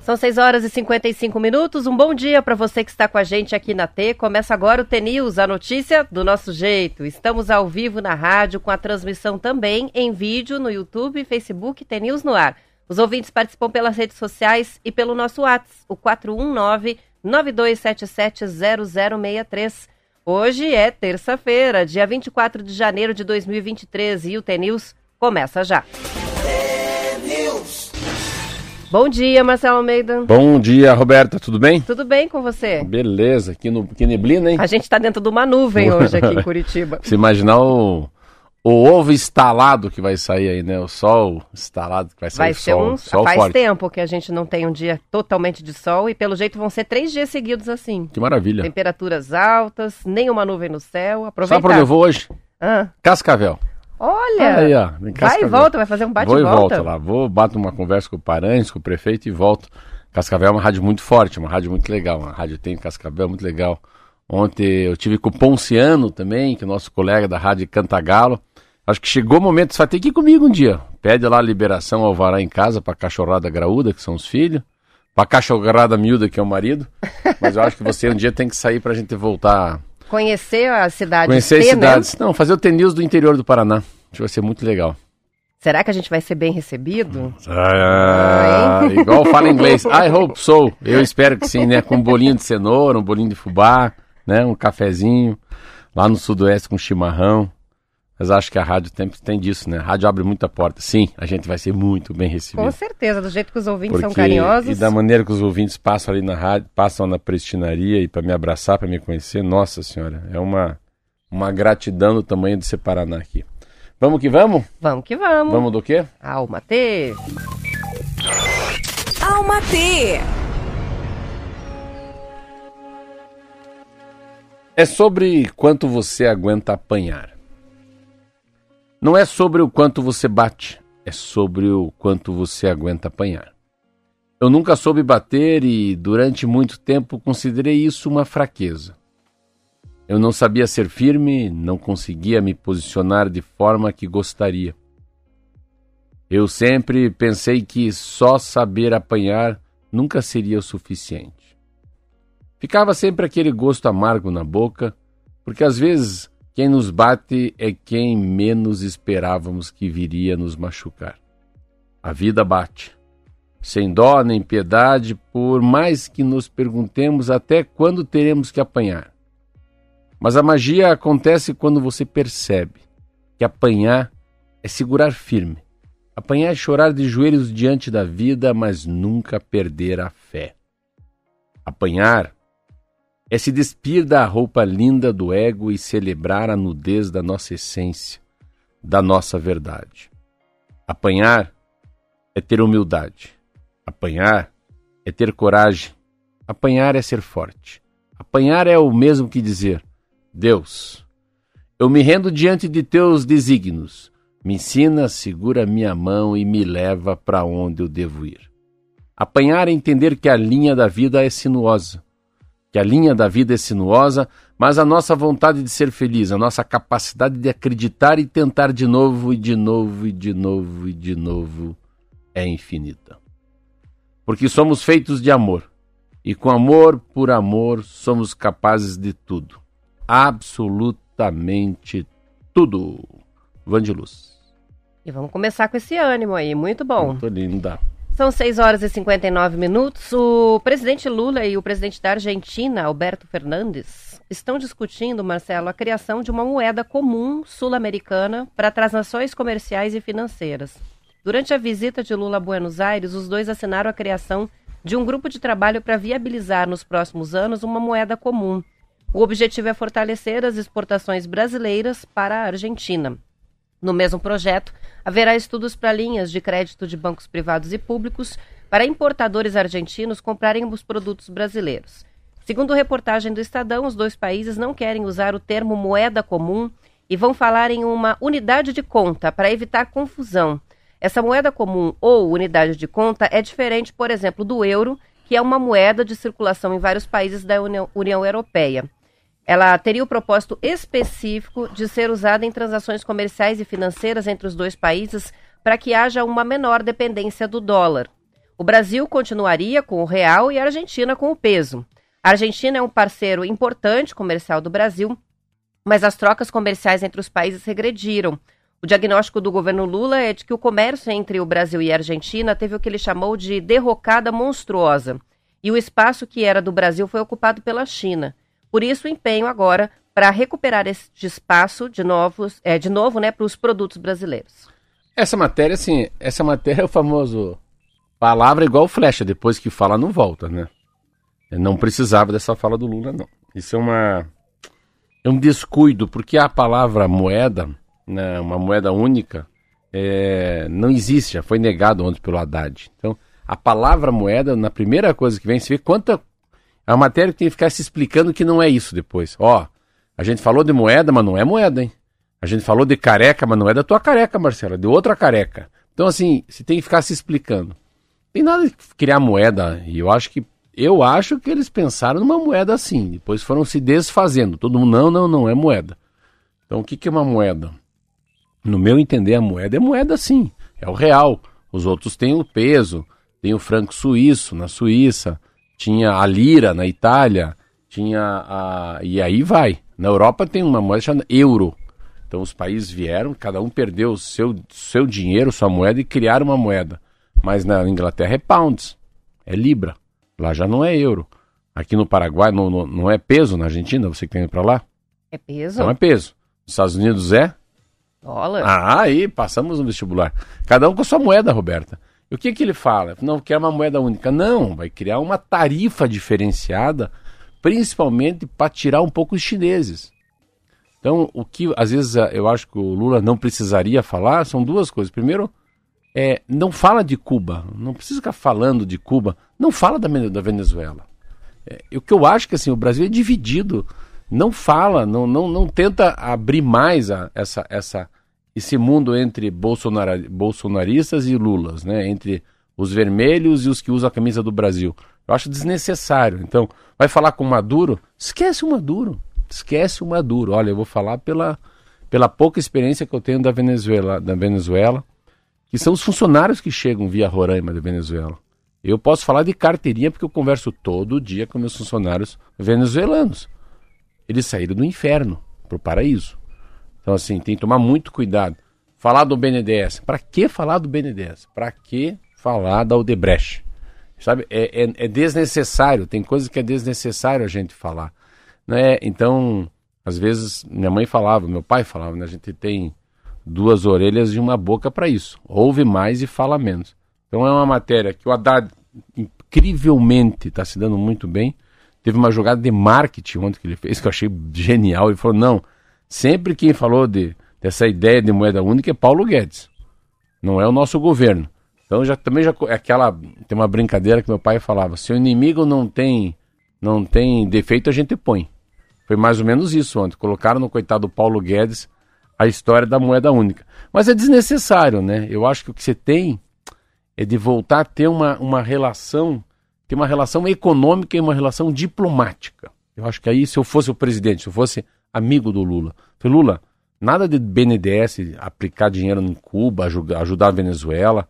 São 6 horas e 55 minutos. Um bom dia para você que está com a gente aqui na T. Começa agora o T-News, a notícia do nosso jeito. Estamos ao vivo na rádio, com a transmissão também em vídeo no YouTube, Facebook T-News no ar. Os ouvintes participam pelas redes sociais e pelo nosso WhatsApp, o 419-9277-0063. Hoje é terça-feira, dia 24 de janeiro de 2023 e o T-News começa já. Bom dia, Marcelo Almeida. Bom dia, Roberta, tudo bem? Tudo bem com você? Beleza, aqui no que neblina, hein? A gente está dentro de uma nuvem hoje aqui em Curitiba. Se imaginar o, o ovo instalado que vai sair aí, né? O sol instalado que vai sair. Vai ser sol, um. sol faz forte. tempo que a gente não tem um dia totalmente de sol e pelo jeito vão ser três dias seguidos assim. Que maravilha. Temperaturas altas, nenhuma nuvem no céu. Aproveitar. Sabe para onde eu vou hoje? Ah, Cascavel. Olha! Aí, ó. vai e volta, vai fazer um bate Vou e volta. volto lá. Vou, bato uma conversa com o Paranhos, com o prefeito e volto. Cascavel é uma rádio muito forte, uma rádio muito legal. Uma rádio tem em Cascavel muito legal. Ontem eu tive com o Ponciano também, que é nosso colega da rádio Cantagalo. Acho que chegou o momento, você vai ter que ir comigo um dia. Pede lá a liberação ao vará em casa pra cachorrada graúda, que são os filhos. Pra cachorrada miúda, que é o marido. Mas eu acho que você um dia tem que sair pra gente voltar Conhecer a cidade Conhecer as né? cidades. Não, fazer o TNews do interior do Paraná. Acho que vai ser muito legal. Será que a gente vai ser bem recebido? Ah, igual fala inglês. I hope so. Eu espero que sim, né? Com um bolinho de cenoura, um bolinho de fubá, né? Um cafezinho. Lá no sudoeste com chimarrão. Mas acho que a rádio tem, tem disso, né? A rádio abre muita porta. Sim, a gente vai ser muito bem Com recebido. certeza, do jeito que os ouvintes são Porque- carinhosos. E da maneira que os ouvintes passam ali na rádio, passam na prestinaria e para me abraçar, para me conhecer, nossa senhora, é uma, uma gratidão do tamanho de ser Paraná aqui. Vamos que vamos? Vamos que vamos. Vamos do quê? Alma T. Alma T. É sobre quanto você aguenta apanhar. Não é sobre o quanto você bate, é sobre o quanto você aguenta apanhar. Eu nunca soube bater e, durante muito tempo, considerei isso uma fraqueza. Eu não sabia ser firme, não conseguia me posicionar de forma que gostaria. Eu sempre pensei que só saber apanhar nunca seria o suficiente. Ficava sempre aquele gosto amargo na boca, porque às vezes quem nos bate é quem menos esperávamos que viria nos machucar. A vida bate, sem dó nem piedade, por mais que nos perguntemos até quando teremos que apanhar. Mas a magia acontece quando você percebe que apanhar é segurar firme. Apanhar é chorar de joelhos diante da vida, mas nunca perder a fé. Apanhar é se despir da roupa linda do ego e celebrar a nudez da nossa essência, da nossa verdade. Apanhar é ter humildade. Apanhar é ter coragem. Apanhar é ser forte. Apanhar é o mesmo que dizer: Deus, eu me rendo diante de teus desígnios. Me ensina, segura minha mão e me leva para onde eu devo ir. Apanhar é entender que a linha da vida é sinuosa que a linha da vida é sinuosa, mas a nossa vontade de ser feliz, a nossa capacidade de acreditar e tentar de novo e de novo e de novo e de novo é infinita. Porque somos feitos de amor, e com amor por amor somos capazes de tudo. Absolutamente tudo. Vandiluz. E vamos começar com esse ânimo aí, muito bom. Muito linda. São 6 horas e 59 minutos. O presidente Lula e o presidente da Argentina, Alberto Fernandes, estão discutindo, Marcelo, a criação de uma moeda comum sul-americana para transações comerciais e financeiras. Durante a visita de Lula a Buenos Aires, os dois assinaram a criação de um grupo de trabalho para viabilizar nos próximos anos uma moeda comum. O objetivo é fortalecer as exportações brasileiras para a Argentina. No mesmo projeto, haverá estudos para linhas de crédito de bancos privados e públicos para importadores argentinos comprarem os produtos brasileiros. Segundo reportagem do Estadão, os dois países não querem usar o termo moeda comum e vão falar em uma unidade de conta para evitar confusão. Essa moeda comum ou unidade de conta é diferente, por exemplo, do euro, que é uma moeda de circulação em vários países da União, Europeia. Ela teria o propósito específico de ser usada em transações comerciais e financeiras entre os dois países para que haja uma menor dependência do dólar. O Brasil continuaria com o real e a Argentina com o peso. A Argentina é um parceiro importante comercial do Brasil, mas as trocas comerciais entre os países regrediram. O diagnóstico do governo Lula é de que o comércio entre o Brasil e a Argentina teve o que ele chamou de derrocada monstruosa. E o espaço que era do Brasil foi ocupado pela China. Por isso, o empenho agora para recuperar este espaço de, novos, é, de novo né, para os produtos brasileiros. Essa matéria, assim, essa matéria é o famoso palavra igual flecha, depois que fala não volta, né? Eu não precisava dessa fala do Lula, não. Isso é uma é um descuido, porque a palavra moeda, né, uma moeda única, é, não existe, já foi negado ontem pelo Haddad. Então, a palavra moeda, na primeira coisa que vem, se vê quanta. É uma matéria que tem que ficar se explicando que não é isso depois. Ó, a gente falou de moeda, mas não é moeda, hein? A gente falou de careca, mas não é da tua careca, Marcela, é de outra careca. Então, assim, você tem que ficar se explicando. Tem nada de criar moeda, e eu acho que eu acho que eles pensaram numa moeda assim, depois foram se desfazendo. Todo mundo, não, não, não, é moeda. Então o que, que é uma moeda? No meu entender, a moeda é moeda sim, é o real. Os outros têm o peso, tem o franco suíço na Suíça, tinha a lira na Itália, tinha a. E aí vai. Na Europa tem uma moeda chamada euro. Então os países vieram, cada um perdeu o seu, seu dinheiro, sua moeda e criaram uma moeda. Mas na Inglaterra é pounds, é libra. Lá já não é euro. Aqui no Paraguai não, não, não é peso, na Argentina, você que tem para lá? É peso? Não é peso. Nos Estados Unidos é? Dólar. Ah, aí, passamos no vestibular. Cada um com a sua moeda, Roberta. O que, que ele fala? Não quer uma moeda única. Não, vai criar uma tarifa diferenciada, principalmente para tirar um pouco os chineses. Então, o que às vezes eu acho que o Lula não precisaria falar são duas coisas. Primeiro, é, não fala de Cuba, não precisa ficar falando de Cuba, não fala da, da Venezuela. É, o que eu acho que assim, o Brasil é dividido, não fala, não, não, não tenta abrir mais a, essa, essa, esse mundo entre bolsonar, bolsonaristas e lulas, né? entre os vermelhos e os que usam a camisa do Brasil. Eu acho desnecessário. Então, vai falar com o Maduro? Esquece o Maduro. Esquece o Maduro. Olha, eu vou falar pela, pela pouca experiência que eu tenho da Venezuela, da Venezuela que são os funcionários que chegam via Roraima da Venezuela. Eu posso falar de carteirinha porque eu converso todo dia com meus funcionários venezuelanos. Eles saíram do inferno para o paraíso. Então, assim, tem que tomar muito cuidado. Falar do BNDES. Para que falar do BNDES? Para que falar da Odebrecht? Sabe, é, é, é, desnecessário. Tem coisas que é desnecessário a gente falar. Né? Então, às vezes, minha mãe falava, meu pai falava, né? a gente tem duas orelhas e uma boca para isso. Ouve mais e fala menos. Então é uma matéria que o Haddad incrivelmente está se dando muito bem. Teve uma jogada de marketing ontem que ele fez que eu achei genial. Ele falou: não, sempre quem falou de, dessa ideia de moeda única é Paulo Guedes, não é o nosso governo. Então já também já é aquela tem uma brincadeira que meu pai falava: se o inimigo não tem não tem defeito a gente põe. Foi mais ou menos isso ontem. Colocaram no coitado Paulo Guedes a história da moeda única. Mas é desnecessário, né? Eu acho que o que você tem é de voltar a ter uma, uma relação, ter uma relação econômica e uma relação diplomática. Eu acho que aí, se eu fosse o presidente, se eu fosse amigo do Lula, falei, Lula, nada de BNDES aplicar dinheiro em Cuba, ajudar a Venezuela,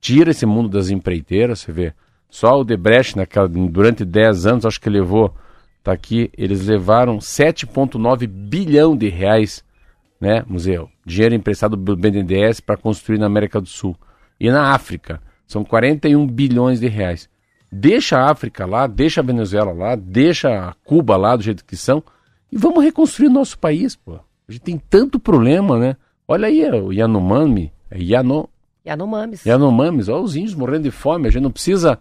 tira esse mundo das empreiteiras, você vê. Só o Debrecht, naquela, durante 10 anos, acho que levou, tá aqui, eles levaram 7,9 bilhão de reais né, museu, dinheiro emprestado do BNDES para construir na América do Sul. E na África, são 41 bilhões de reais. Deixa a África lá, deixa a Venezuela lá, deixa a Cuba lá do jeito que são e vamos reconstruir o nosso país, pô. A gente tem tanto problema, né? Olha aí o Yanomami, é Yano... Yanomamis. Yanomamis, olha os índios morrendo de fome, a gente não precisa...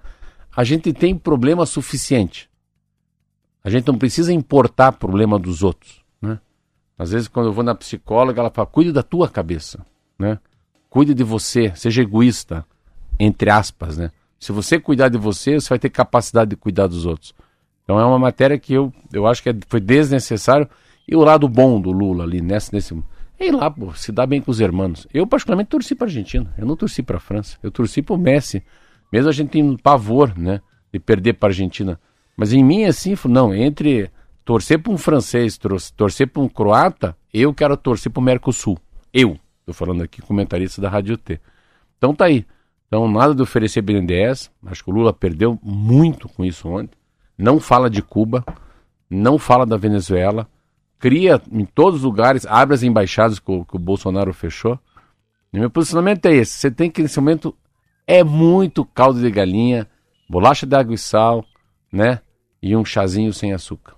A gente tem problema suficiente. A gente não precisa importar problema dos outros. Às vezes, quando eu vou na psicóloga, ela fala: cuide da tua cabeça, né? Cuide de você, seja egoísta, entre aspas, né? Se você cuidar de você, você vai ter capacidade de cuidar dos outros. Então é uma matéria que eu, eu acho que é, foi desnecessário. E o lado bom do Lula ali, nesse, nesse é ir lá, pô, se dá bem com os irmãos. Eu, particularmente, torci para a Argentina. Eu não torci para a França. Eu torci para o Messi. Mesmo a gente tem pavor, né, de perder para a Argentina. Mas em mim, assim, não, entre torcer para um francês, torcer para um croata, eu quero torcer para o Mercosul. Eu, estou falando aqui comentarista da Rádio T. Então tá aí. Então nada de oferecer BNDES. Acho que o Lula perdeu muito com isso ontem. Não fala de Cuba, não fala da Venezuela, cria em todos os lugares, abre as embaixadas que o, que o Bolsonaro fechou. E meu posicionamento é esse: você tem que nesse momento é muito caldo de galinha, bolacha de água e sal, né? E um chazinho sem açúcar.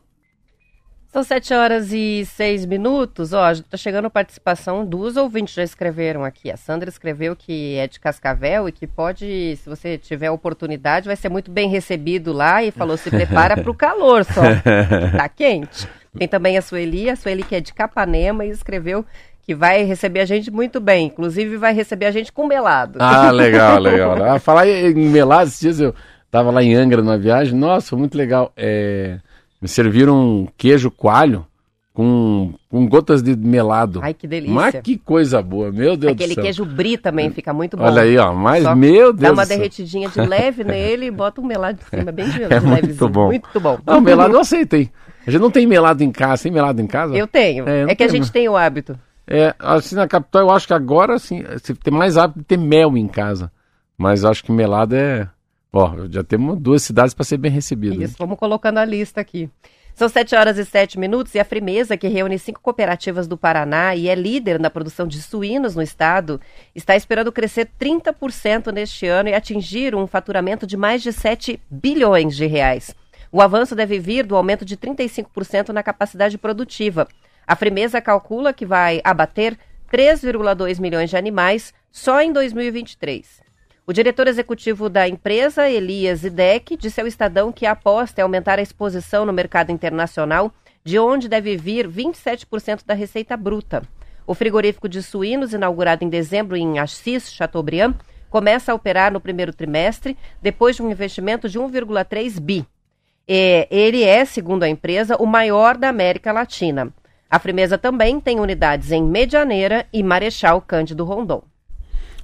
São sete horas e seis minutos. Ó, tá chegando participação dos ouvintes já escreveram aqui. A Sandra escreveu que é de Cascavel e que pode, se você tiver oportunidade, vai ser muito bem recebido lá e falou se prepara para o calor só. tá quente. Tem também a Sueli, a Sueli que é de Capanema e escreveu que vai receber a gente muito bem. Inclusive vai receber a gente com melado. Ah, legal, legal. Ah, falar em melado, esses dias eu tava lá em Angra numa viagem. Nossa, muito legal. É... Me serviram queijo coalho com, com gotas de melado. Ai, que delícia. Mas que coisa boa, meu Deus Aquele do céu. queijo brie também fica muito bom. Olha aí, ó, mas Só meu Deus Dá uma derretidinha de leve nele e bota um melado de cima, bem de, é de muito bom. Muito bom. Não, melado eu aceitei. A gente não tem melado em casa, tem melado em casa? Eu tenho. É, é que a gente tem o hábito. É, assim, na capital eu acho que agora, assim, você tem mais hábito de ter mel em casa. Mas acho que melado é... Ó, já temos duas cidades para ser bem recebido. Isso, né? vamos colocando a lista aqui. São 7 horas e 7 minutos e a Frimeza, que reúne cinco cooperativas do Paraná e é líder na produção de suínos no estado, está esperando crescer 30% neste ano e atingir um faturamento de mais de 7 bilhões de reais. O avanço deve vir do aumento de 35% na capacidade produtiva. A Frimeza calcula que vai abater 3,2 milhões de animais só em 2023. O diretor executivo da empresa, Elias Idec, disse ao Estadão que a aposta é aumentar a exposição no mercado internacional, de onde deve vir 27% da receita bruta. O frigorífico de suínos, inaugurado em dezembro em Assis, Chateaubriand, começa a operar no primeiro trimestre, depois de um investimento de 1,3 bi. E ele é, segundo a empresa, o maior da América Latina. A Frimeza também tem unidades em Medianeira e Marechal Cândido Rondon.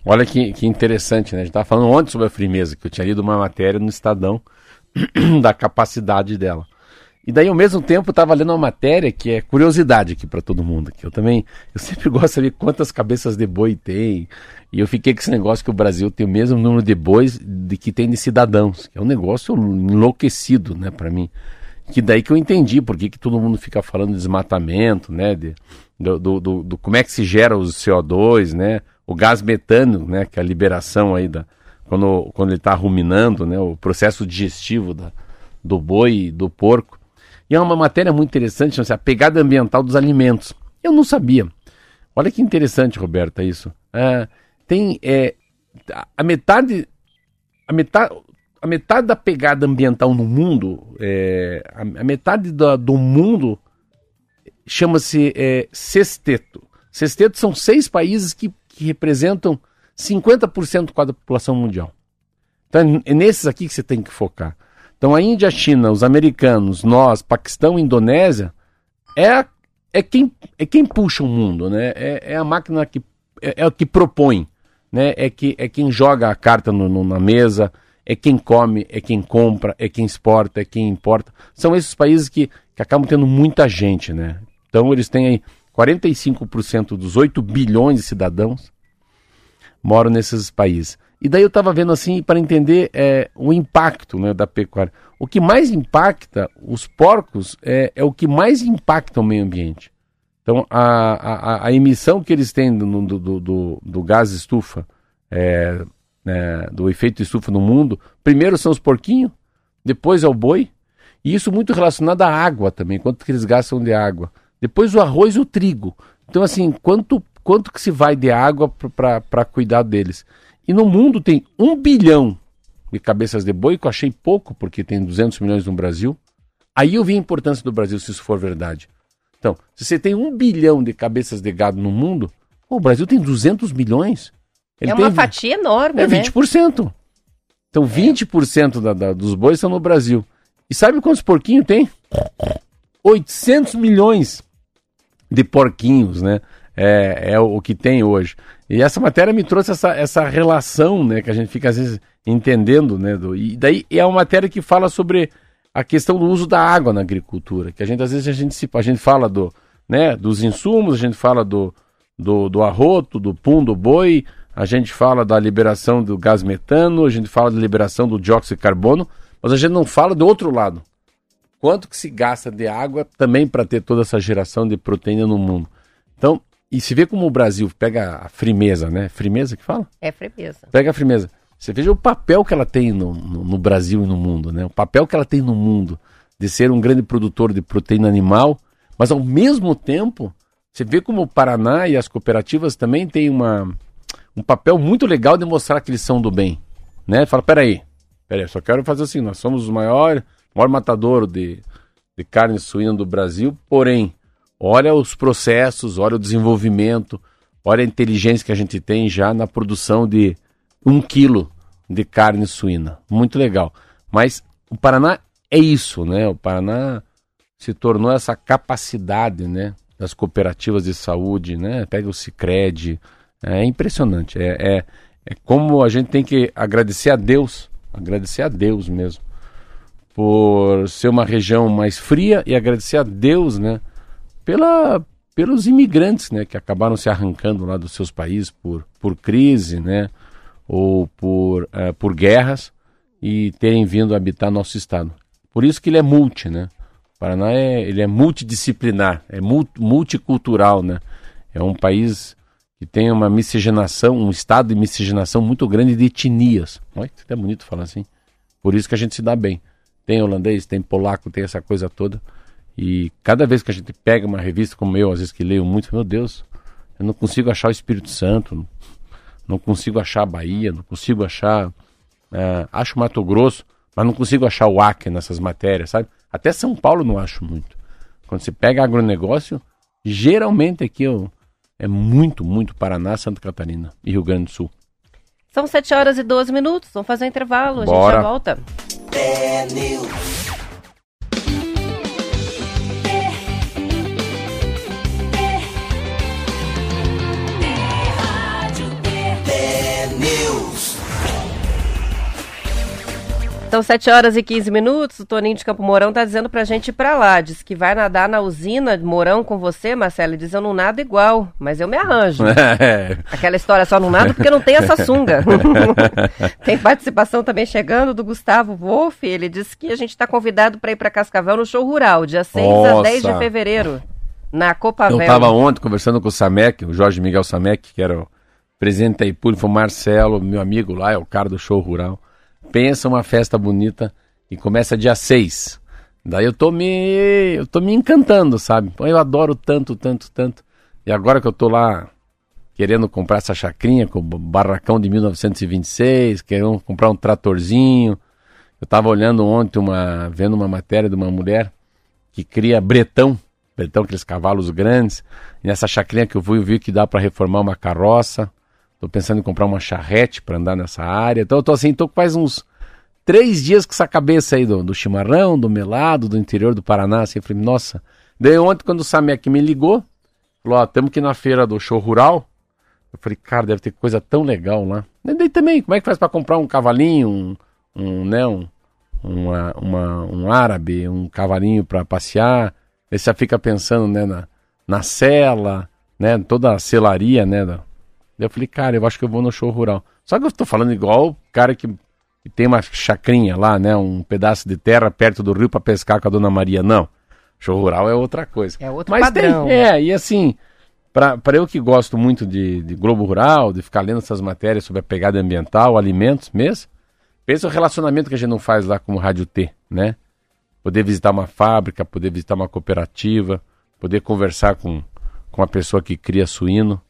Olha que, que interessante, né? A gente estava falando ontem sobre a Frimeza, que eu tinha lido uma matéria no Estadão da capacidade dela. E daí, ao mesmo tempo, estava lendo uma matéria que é curiosidade aqui para todo mundo. Que eu também, eu sempre gosto de saber quantas cabeças de boi tem. E eu fiquei com esse negócio que o Brasil tem o mesmo número de bois de que tem de cidadãos. Que é um negócio enlouquecido, né, para mim. Que daí que eu entendi por que, que todo mundo fica falando de desmatamento, né, de, do, do, do, do como é que se gera o CO2, né, o gás metano, né, que é a liberação aí da quando, quando ele está ruminando, né, o processo digestivo da, do boi do porco. E é uma matéria muito interessante, chama-se a pegada ambiental dos alimentos. Eu não sabia. Olha que interessante, Roberta, isso. É, tem é, a metade a metade a metade da pegada ambiental no mundo, é, a, a, metade da, do mundo chama-se é, sexteto. Sexteto são seis países que que representam 50% da população mundial. Então é nesses aqui que você tem que focar. Então a Índia, a China, os americanos, nós, Paquistão, Indonésia, é, é, quem, é quem puxa o mundo, né? É, é a máquina que é, é que propõe, né? É, que, é quem joga a carta no, no, na mesa, é quem come, é quem compra, é quem exporta, é quem importa. São esses países que, que acabam tendo muita gente, né? Então eles têm aí 45% dos 8 bilhões de cidadãos moram nesses países. E daí eu estava vendo assim para entender é, o impacto né, da pecuária. O que mais impacta os porcos é, é, o que mais impacta o meio ambiente. Então a, a, a emissão que eles têm do, do, do, do gás estufa, é, né, do efeito estufa no mundo, primeiro são os porquinhos, depois é o boi, e isso muito relacionado à água também, quanto que eles gastam de água. Depois o arroz e o trigo. Então, assim, quanto, quanto que se vai de água para cuidar deles? E no mundo tem um bilhão de cabeças de boi, que eu achei pouco, porque tem 200 milhões no Brasil. Aí eu vi a importância do Brasil, se isso for verdade. Então, se você tem um bilhão de cabeças de gado no mundo, o Brasil tem 200 milhões. Ele é uma tem, fatia enorme, é né? 20%. Então, 20% é. da, da, dos bois estão no Brasil. E sabe quantos porquinhos tem? 800 milhões de porquinhos, né? É, é o que tem hoje. E essa matéria me trouxe essa, essa relação, né? Que a gente fica às vezes entendendo, né? Do, e daí é uma matéria que fala sobre a questão do uso da água na agricultura, que a gente às vezes a gente, a gente fala do, né, dos insumos, a gente fala do, do, do arroto, do pum, do boi, a gente fala da liberação do gás metano, a gente fala da liberação do dióxido de carbono, mas a gente não fala do outro lado. Quanto que se gasta de água também para ter toda essa geração de proteína no mundo. Então, e se vê como o Brasil pega a frimeza, né? Frimeza que fala? É frimeza. Pega a frimeza. Você veja o papel que ela tem no, no, no, Brasil e no mundo, né? O papel que ela tem no mundo de ser um grande produtor de proteína animal, mas ao mesmo tempo, você vê como o Paraná e as cooperativas também têm uma, um papel muito legal de mostrar que eles são do bem, né? Fala, peraí, peraí, só quero fazer assim, nós somos o maior, maior matador de, de carne suína do Brasil, porém, olha os processos, olha o desenvolvimento, olha a inteligência que a gente tem já na produção de um quilo de carne suína. Muito legal. Mas o Paraná é isso, né? O Paraná se tornou essa capacidade, né? Das cooperativas de saúde, né? Pega o Cicred. É impressionante. É, é, é como a gente tem que agradecer a Deus, agradecer a Deus mesmo, por ser uma região mais fria e agradecer a Deus, né? Pela, pelos imigrantes, né? Que acabaram se arrancando lá dos seus países por, por crise, né? ou por, uh, por guerras e terem vindo habitar nosso estado. Por isso que ele é multi, né? O Paraná é, ele é multidisciplinar, é multicultural, né? É um país que tem uma miscigenação, um estado de miscigenação muito grande de etnias. Olha, é bonito falar assim. Por isso que a gente se dá bem. Tem holandês, tem polaco, tem essa coisa toda. E cada vez que a gente pega uma revista como eu, às vezes que leio muito, meu Deus, eu não consigo achar o Espírito Santo, não consigo achar a Bahia, não consigo achar. É, acho Mato Grosso, mas não consigo achar o Acre nessas matérias, sabe? Até São Paulo não acho muito. Quando você pega agronegócio, geralmente aqui eu, é muito, muito Paraná, Santa Catarina e Rio Grande do Sul. São 7 horas e 12 minutos, vamos fazer um intervalo, Bora. a gente já volta. São 7 horas e 15 minutos. O Toninho de Campo Mourão tá dizendo pra gente ir pra lá. Diz que vai nadar na usina de Mourão com você, Marcelo. Ele diz: Eu não nado igual, mas eu me arranjo. É. Aquela história só não nado porque não tem essa sunga. tem participação também chegando do Gustavo Wolff. Ele disse que a gente está convidado para ir para Cascavel no show rural, dia 6 Nossa. a 10 de fevereiro, na Copavel. Eu estava ontem conversando com o Samek, o Jorge Miguel Samek, que era o presidente da Ipul, foi o Marcelo, meu amigo lá, é o cara do show rural pensa uma festa bonita e começa dia 6. Daí eu tô me eu tô me encantando, sabe? Eu adoro tanto, tanto, tanto. E agora que eu tô lá querendo comprar essa chacrinha com o barracão de 1926, querendo comprar um tratorzinho. Eu tava olhando ontem uma vendo uma matéria de uma mulher que cria bretão, bretão aqueles cavalos grandes. E nessa chacrinha que eu fui, vi que dá para reformar uma carroça. Tô pensando em comprar uma charrete para andar nessa área. Então eu tô assim, tô quase uns três dias com essa cabeça aí do, do chimarrão, do melado, do interior do Paraná. Assim, eu falei, nossa. Daí ontem, quando o Samek me ligou, falou, ó, temos que ir na feira do show rural. Eu falei, cara, deve ter coisa tão legal lá. E daí também, como é que faz para comprar um cavalinho, um, um né, um, uma, uma, um árabe, um cavalinho para passear? Aí você fica pensando, né, na, na cela, né, toda a selaria, né, da, Daí eu falei, cara, eu acho que eu vou no show rural. Só que eu tô falando igual o cara que, que tem uma chacrinha lá, né? Um pedaço de terra perto do rio para pescar com a dona Maria. Não. Show rural é outra coisa. É outro Mas padrão. Tem, é, e assim, para eu que gosto muito de, de Globo Rural, de ficar lendo essas matérias sobre a pegada ambiental, alimentos mesmo, pensa o relacionamento que a gente não faz lá como Rádio T, né? Poder visitar uma fábrica, poder visitar uma cooperativa, poder conversar com, com a pessoa que cria suíno.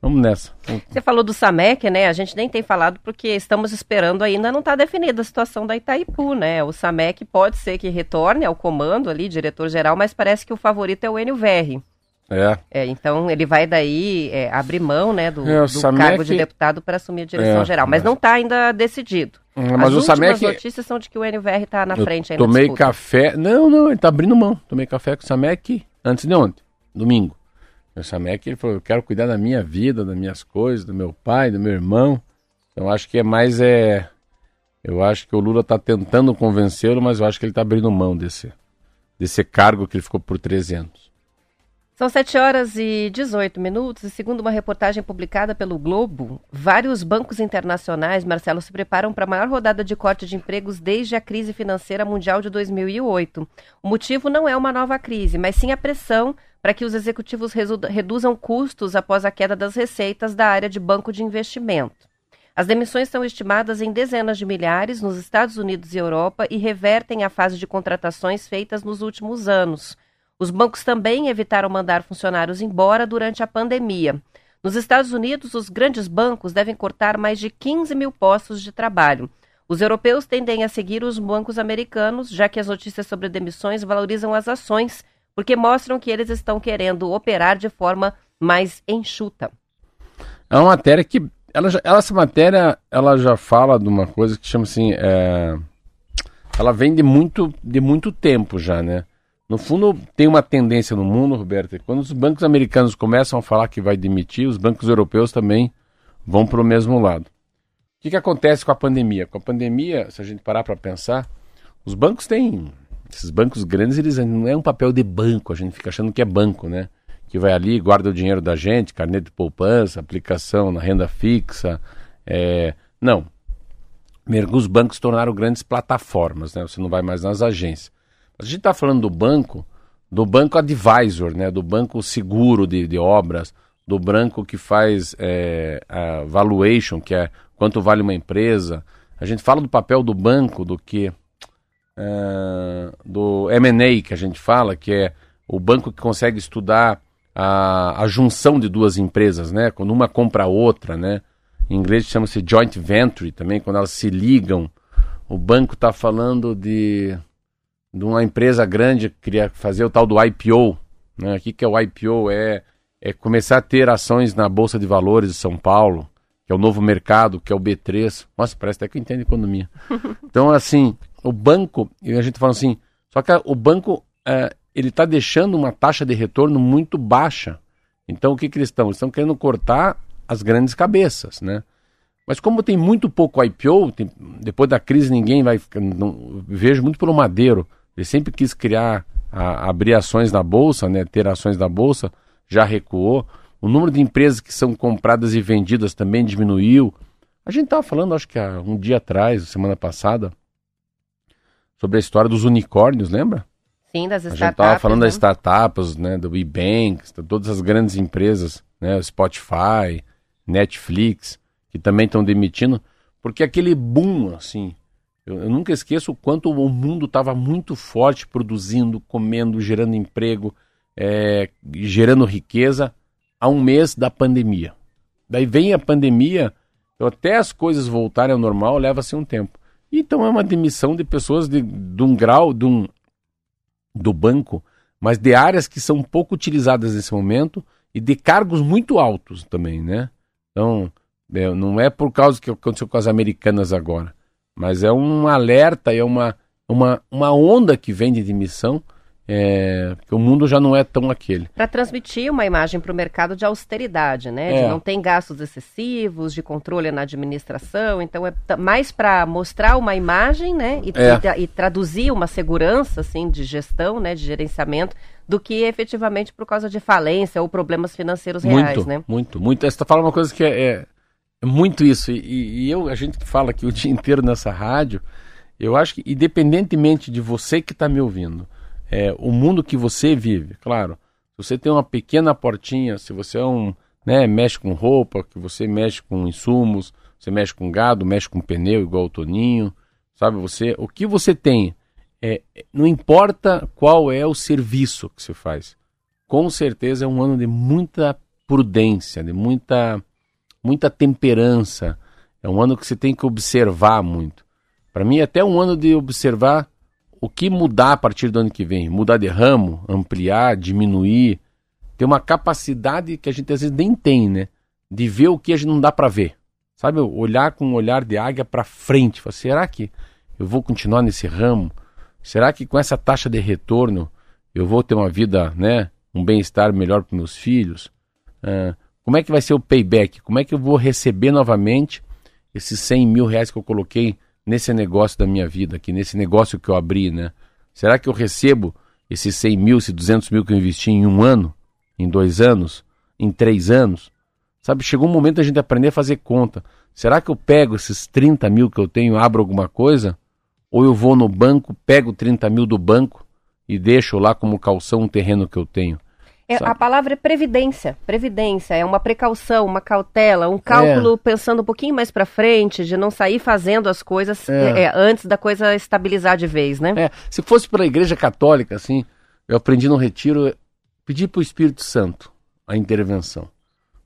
Vamos nessa. Você falou do SAMEC, né? A gente nem tem falado porque estamos esperando ainda, não está definida a situação da Itaipu, né? O SAMEC pode ser que retorne ao comando ali, diretor-geral, mas parece que o favorito é o Enio Verri. É. é. Então ele vai daí é, abrir mão né, do, é, do Samec... cargo de deputado para assumir a direção é, geral, mas, mas... não está ainda decidido. Hum, mas As o Samec... notícias são de que o NVR está na Eu frente aí Tomei café. Não, não, ele está abrindo mão. Tomei café com o Samec antes de ontem, domingo. O Samek ele falou, eu quero cuidar da minha vida, das minhas coisas, do meu pai, do meu irmão. Então acho que é mais é eu acho que o Lula está tentando convencê-lo, mas eu acho que ele está abrindo mão desse desse cargo que ele ficou por 13 anos. São 7 horas e 18 minutos e segundo uma reportagem publicada pelo Globo, vários bancos internacionais, Marcelo, se preparam para a maior rodada de corte de empregos desde a crise financeira mundial de 2008. O motivo não é uma nova crise, mas sim a pressão para que os executivos reduzam custos após a queda das receitas da área de banco de investimento. As demissões são estimadas em dezenas de milhares nos Estados Unidos e Europa e revertem a fase de contratações feitas nos últimos anos. Os bancos também evitaram mandar funcionários embora durante a pandemia. Nos Estados Unidos, os grandes bancos devem cortar mais de 15 mil postos de trabalho. Os europeus tendem a seguir os bancos americanos, já que as notícias sobre demissões valorizam as ações, porque mostram que eles estão querendo operar de forma mais enxuta. É uma matéria que. Ela, já, essa matéria ela já fala de uma coisa que chama assim. É, ela vem de muito, de muito tempo já, né? No fundo, tem uma tendência no mundo, Roberto, quando os bancos americanos começam a falar que vai demitir, os bancos europeus também vão para o mesmo lado. O que, que acontece com a pandemia? Com a pandemia, se a gente parar para pensar, os bancos têm. Esses bancos grandes, eles não é um papel de banco, a gente fica achando que é banco, né? Que vai ali, guarda o dinheiro da gente, carnê de poupança, aplicação na renda fixa. É... Não. Os bancos tornaram grandes plataformas, né? Você não vai mais nas agências. A gente está falando do banco, do banco advisor, né? do banco seguro de, de obras, do banco que faz é, a valuation, que é quanto vale uma empresa. A gente fala do papel do banco, do que é, do M&A que a gente fala, que é o banco que consegue estudar a, a junção de duas empresas, né? Quando uma compra a outra, né? Em inglês chama-se joint venture também, quando elas se ligam. O banco está falando de de uma empresa grande que queria fazer o tal do IPO. Né? O que, que é o IPO? É, é começar a ter ações na Bolsa de Valores de São Paulo, que é o novo mercado, que é o B3. Nossa, parece até que entende economia. Então, assim, o banco, e a gente fala assim, só que o banco, é, ele está deixando uma taxa de retorno muito baixa. Então, o que, que eles estão? Eles estão querendo cortar as grandes cabeças, né? Mas como tem muito pouco IPO, tem, depois da crise ninguém vai... Não, vejo muito pelo Madeiro. Ele sempre quis criar, a, abrir ações na bolsa, né, ter ações na bolsa, já recuou. O número de empresas que são compradas e vendidas também diminuiu. A gente estava falando, acho que há um dia atrás, semana passada, sobre a história dos unicórnios, lembra? Sim, das startups. A gente estava falando né? das startups, né, do e-banks, todas as grandes empresas, né, Spotify, Netflix, que também estão demitindo, porque aquele boom, assim, eu, eu nunca esqueço o quanto o mundo estava muito forte, produzindo, comendo, gerando emprego, é, gerando riqueza, há um mês da pandemia. Daí vem a pandemia, então até as coisas voltarem ao normal leva-se um tempo. Então é uma demissão de pessoas de, de um grau de um, do banco, mas de áreas que são pouco utilizadas nesse momento e de cargos muito altos também, né? Então, é, não é por causa que aconteceu com as americanas agora. Mas é um alerta, é uma, uma, uma onda que vem de demissão, é, o mundo já não é tão aquele. Para transmitir uma imagem para o mercado de austeridade, né? É. De não tem gastos excessivos, de controle na administração. Então é mais para mostrar uma imagem, né? E, é. e, e, traduzir uma segurança, assim, de gestão, né? De gerenciamento, do que efetivamente por causa de falência ou problemas financeiros reais, muito, né? Muito, muito. Você está falando uma coisa que é, é é muito isso. E, e, eu, a gente fala aqui o dia inteiro nessa rádio, eu acho que, independentemente de você que está me ouvindo, é, o mundo que você vive, claro, se você tem uma pequena portinha, se você é um, né, mexe com roupa, que você mexe com insumos, você mexe com gado, mexe com pneu, igual o Toninho, sabe? Você, o que você tem, é, não importa qual é o serviço que você faz, com certeza é um ano de muita prudência, de muita muita temperança. É um ano que você tem que observar muito. Para mim, é até um ano de observar o que mudar a partir do ano que vem. Mudar de ramo, ampliar, diminuir. Ter uma capacidade que a gente às vezes nem tem, né? De ver o que a gente não dá para ver. Sabe, olhar com um olhar de águia para frente. Falar, será que eu vou continuar nesse ramo? Será que com essa taxa de retorno eu vou ter uma vida, né? Um bem-estar melhor para meus filhos? Uh, como é que vai ser o payback? Como é que eu vou receber novamente esses 100 mil reais que eu coloquei nesse negócio da minha vida aqui, nesse negócio que eu abri, né? Será que eu recebo esses 100 mil, esses 200 mil que eu investi em um ano? em dois anos, em três anos. Sabe, chegou um momento a gente aprender a fazer conta. Será que eu pego esses 30 mil que eu tenho, abro alguma coisa? Ou eu vou no banco, pego 30 mil do banco e deixo lá como calção um terreno que eu tenho? É, a palavra é previdência. Previdência é uma precaução, uma cautela, um cálculo é. pensando um pouquinho mais para frente, de não sair fazendo as coisas é. É, antes da coisa estabilizar de vez, né? É, se fosse pela Igreja Católica, assim, eu aprendi no retiro, pedir para o Espírito Santo a intervenção.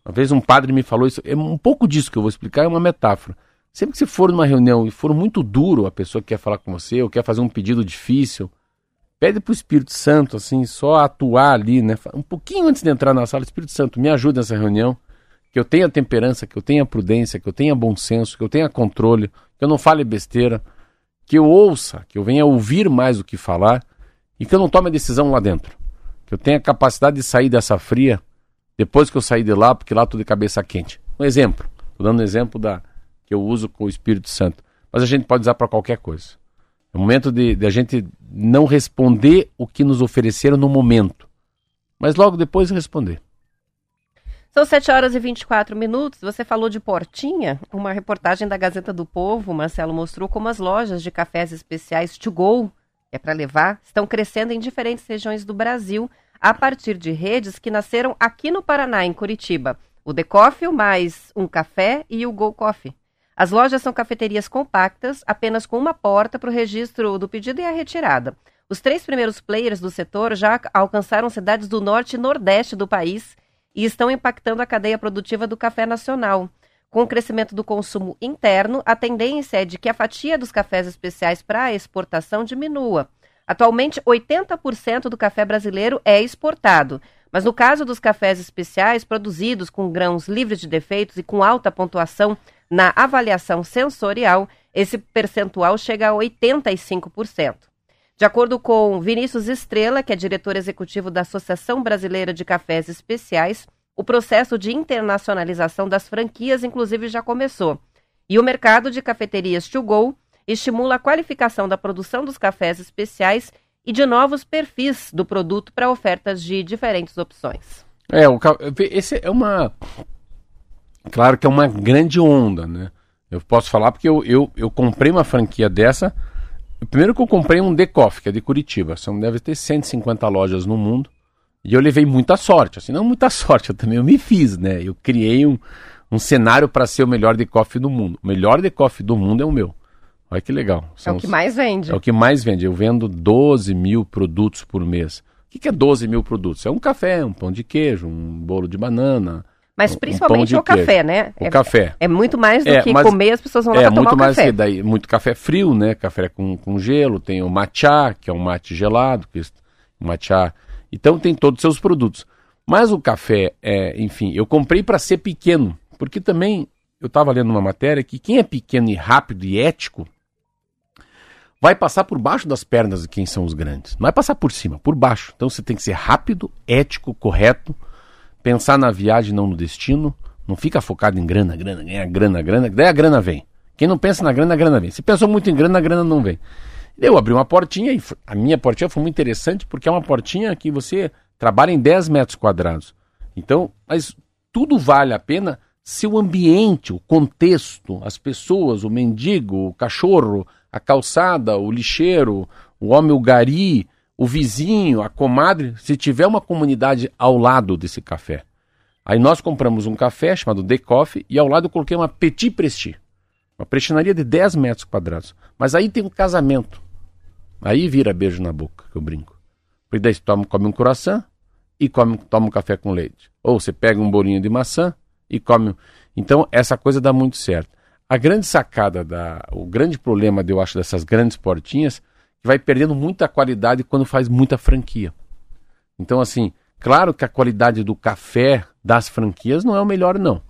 Uma vez um padre me falou isso, é um pouco disso que eu vou explicar, é uma metáfora. Sempre que você for numa reunião e for muito duro a pessoa que quer falar com você, ou quer fazer um pedido difícil, Pede para o Espírito Santo, assim, só atuar ali, né? Um pouquinho antes de entrar na sala, Espírito Santo, me ajuda nessa reunião, que eu tenha temperança, que eu tenha prudência, que eu tenha bom senso, que eu tenha controle, que eu não fale besteira, que eu ouça, que eu venha ouvir mais do que falar e que eu não tome a decisão lá dentro. Que eu tenha capacidade de sair dessa fria depois que eu sair de lá, porque lá tudo é cabeça quente. Um exemplo, estou dando um exemplo da que eu uso com o Espírito Santo, mas a gente pode usar para qualquer coisa. É o momento de, de a gente não responder o que nos ofereceram no momento, mas logo depois responder. São 7 horas e 24 minutos. Você falou de Portinha. Uma reportagem da Gazeta do Povo, Marcelo, mostrou como as lojas de cafés especiais to go, é para levar, estão crescendo em diferentes regiões do Brasil, a partir de redes que nasceram aqui no Paraná, em Curitiba. O The Coffee, mais um café e o Go Coffee. As lojas são cafeterias compactas, apenas com uma porta para o registro do pedido e a retirada. Os três primeiros players do setor já alcançaram cidades do norte e nordeste do país e estão impactando a cadeia produtiva do café nacional. Com o crescimento do consumo interno, a tendência é de que a fatia dos cafés especiais para exportação diminua. Atualmente, 80% do café brasileiro é exportado, mas no caso dos cafés especiais produzidos com grãos livres de defeitos e com alta pontuação na avaliação sensorial, esse percentual chega a 85%. De acordo com Vinícius Estrela, que é diretor executivo da Associação Brasileira de Cafés Especiais, o processo de internacionalização das franquias, inclusive, já começou. E o mercado de cafeterias to go estimula a qualificação da produção dos cafés especiais e de novos perfis do produto para ofertas de diferentes opções. É, esse é uma Claro que é uma grande onda, né? Eu posso falar porque eu, eu, eu comprei uma franquia dessa. Primeiro que eu comprei um Decoff, que é de Curitiba. São, deve ter 150 lojas no mundo. E eu levei muita sorte. Assim, não muita sorte, eu também eu me fiz, né? Eu criei um, um cenário para ser o melhor Decoff do mundo. O melhor Decoff do mundo é o meu. Olha que legal. São é o que os... mais vende. É o que mais vende. Eu vendo 12 mil produtos por mês. O que é 12 mil produtos? É um café, um pão de queijo, um bolo de banana, mas principalmente um o café, né? O é, café. É muito mais do é, que comer, as pessoas vão lá é, tomar muito mais café. Que daí, muito café frio, né? Café com, com gelo, tem o matcha, que é um mate gelado, que matcha. Então tem todos os seus produtos. Mas o café, é, enfim, eu comprei para ser pequeno, porque também eu estava lendo uma matéria que quem é pequeno e rápido e ético vai passar por baixo das pernas de quem são os grandes. Não vai passar por cima, por baixo. Então você tem que ser rápido, ético, correto pensar na viagem, não no destino. Não fica focado em grana, grana, ganhar grana, grana, daí a grana vem. Quem não pensa na grana, a grana vem. Se pensou muito em grana, a grana não vem. Eu abri uma portinha e a minha portinha foi muito interessante porque é uma portinha que você trabalha em 10 metros quadrados. Então, mas tudo vale a pena se o ambiente, o contexto, as pessoas, o mendigo, o cachorro, a calçada, o lixeiro, o homem, o gari, o vizinho, a comadre, se tiver uma comunidade ao lado desse café. Aí nós compramos um café chamado The Coffee e ao lado eu coloquei uma Petit Presti, uma prestinaria de 10 metros quadrados. Mas aí tem um casamento. Aí vira beijo na boca, que eu brinco. Porque daí você toma, come um croissant e come, toma um café com leite. Ou você pega um bolinho de maçã e come. Então essa coisa dá muito certo. A grande sacada, da, o grande problema, eu acho, dessas grandes portinhas vai perdendo muita qualidade quando faz muita franquia. Então, assim, claro que a qualidade do café das franquias não é o melhor, não.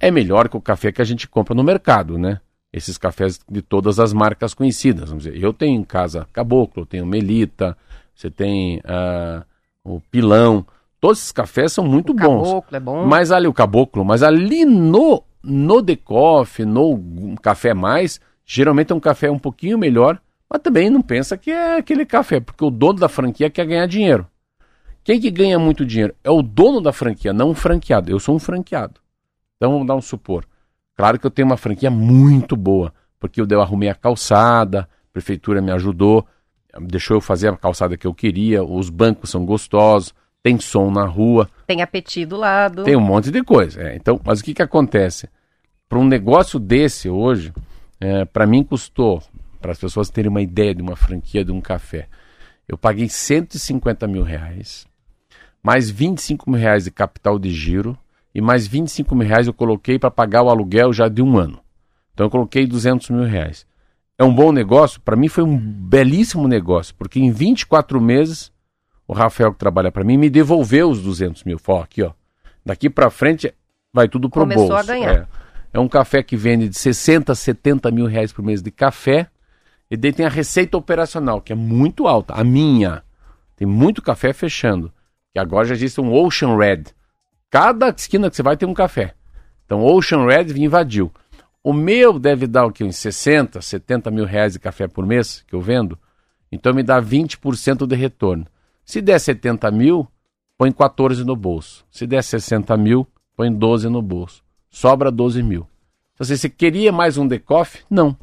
É melhor que o café que a gente compra no mercado, né? Esses cafés de todas as marcas conhecidas. Vamos dizer, eu tenho em casa Caboclo, eu tenho Melita, você tem uh, o Pilão. Todos esses cafés são muito o bons. Caboclo é bom. Mas ali o Caboclo, mas ali no no Decoff, no Café Mais, geralmente é um café um pouquinho melhor mas também não pensa que é aquele café, porque o dono da franquia quer ganhar dinheiro. Quem que ganha muito dinheiro? É o dono da franquia, não o franqueado. Eu sou um franqueado. Então vamos dar um supor. Claro que eu tenho uma franquia muito boa, porque eu arrumei a calçada, a prefeitura me ajudou, deixou eu fazer a calçada que eu queria, os bancos são gostosos, tem som na rua. Tem apetite do lado. Tem um monte de coisa. É. Então, mas o que, que acontece? Para um negócio desse hoje, é, para mim custou, para as pessoas terem uma ideia de uma franquia de um café, eu paguei 150 mil reais, mais 25 mil reais de capital de giro, e mais 25 mil reais eu coloquei para pagar o aluguel já de um ano. Então eu coloquei 200 mil reais. É um bom negócio? Para mim foi um belíssimo negócio, porque em 24 meses o Rafael que trabalha para mim me devolveu os 200 mil. Falou, aqui ó, daqui para frente vai tudo pro Começou bolso. a ganhar. É. é um café que vende de 60, 70 mil reais por mês de café. E daí tem a receita operacional, que é muito alta. A minha. Tem muito café fechando. Que agora já existe um Ocean Red. Cada esquina que você vai tem um café. Então Ocean Red invadiu. O meu deve dar o que? Uns 60, 70 mil reais de café por mês que eu vendo. Então me dá 20% de retorno. Se der 70 mil, põe 14 no bolso. Se der 60 mil, põe 12 no bolso. Sobra 12 mil. Então, você queria mais um decoff? Não.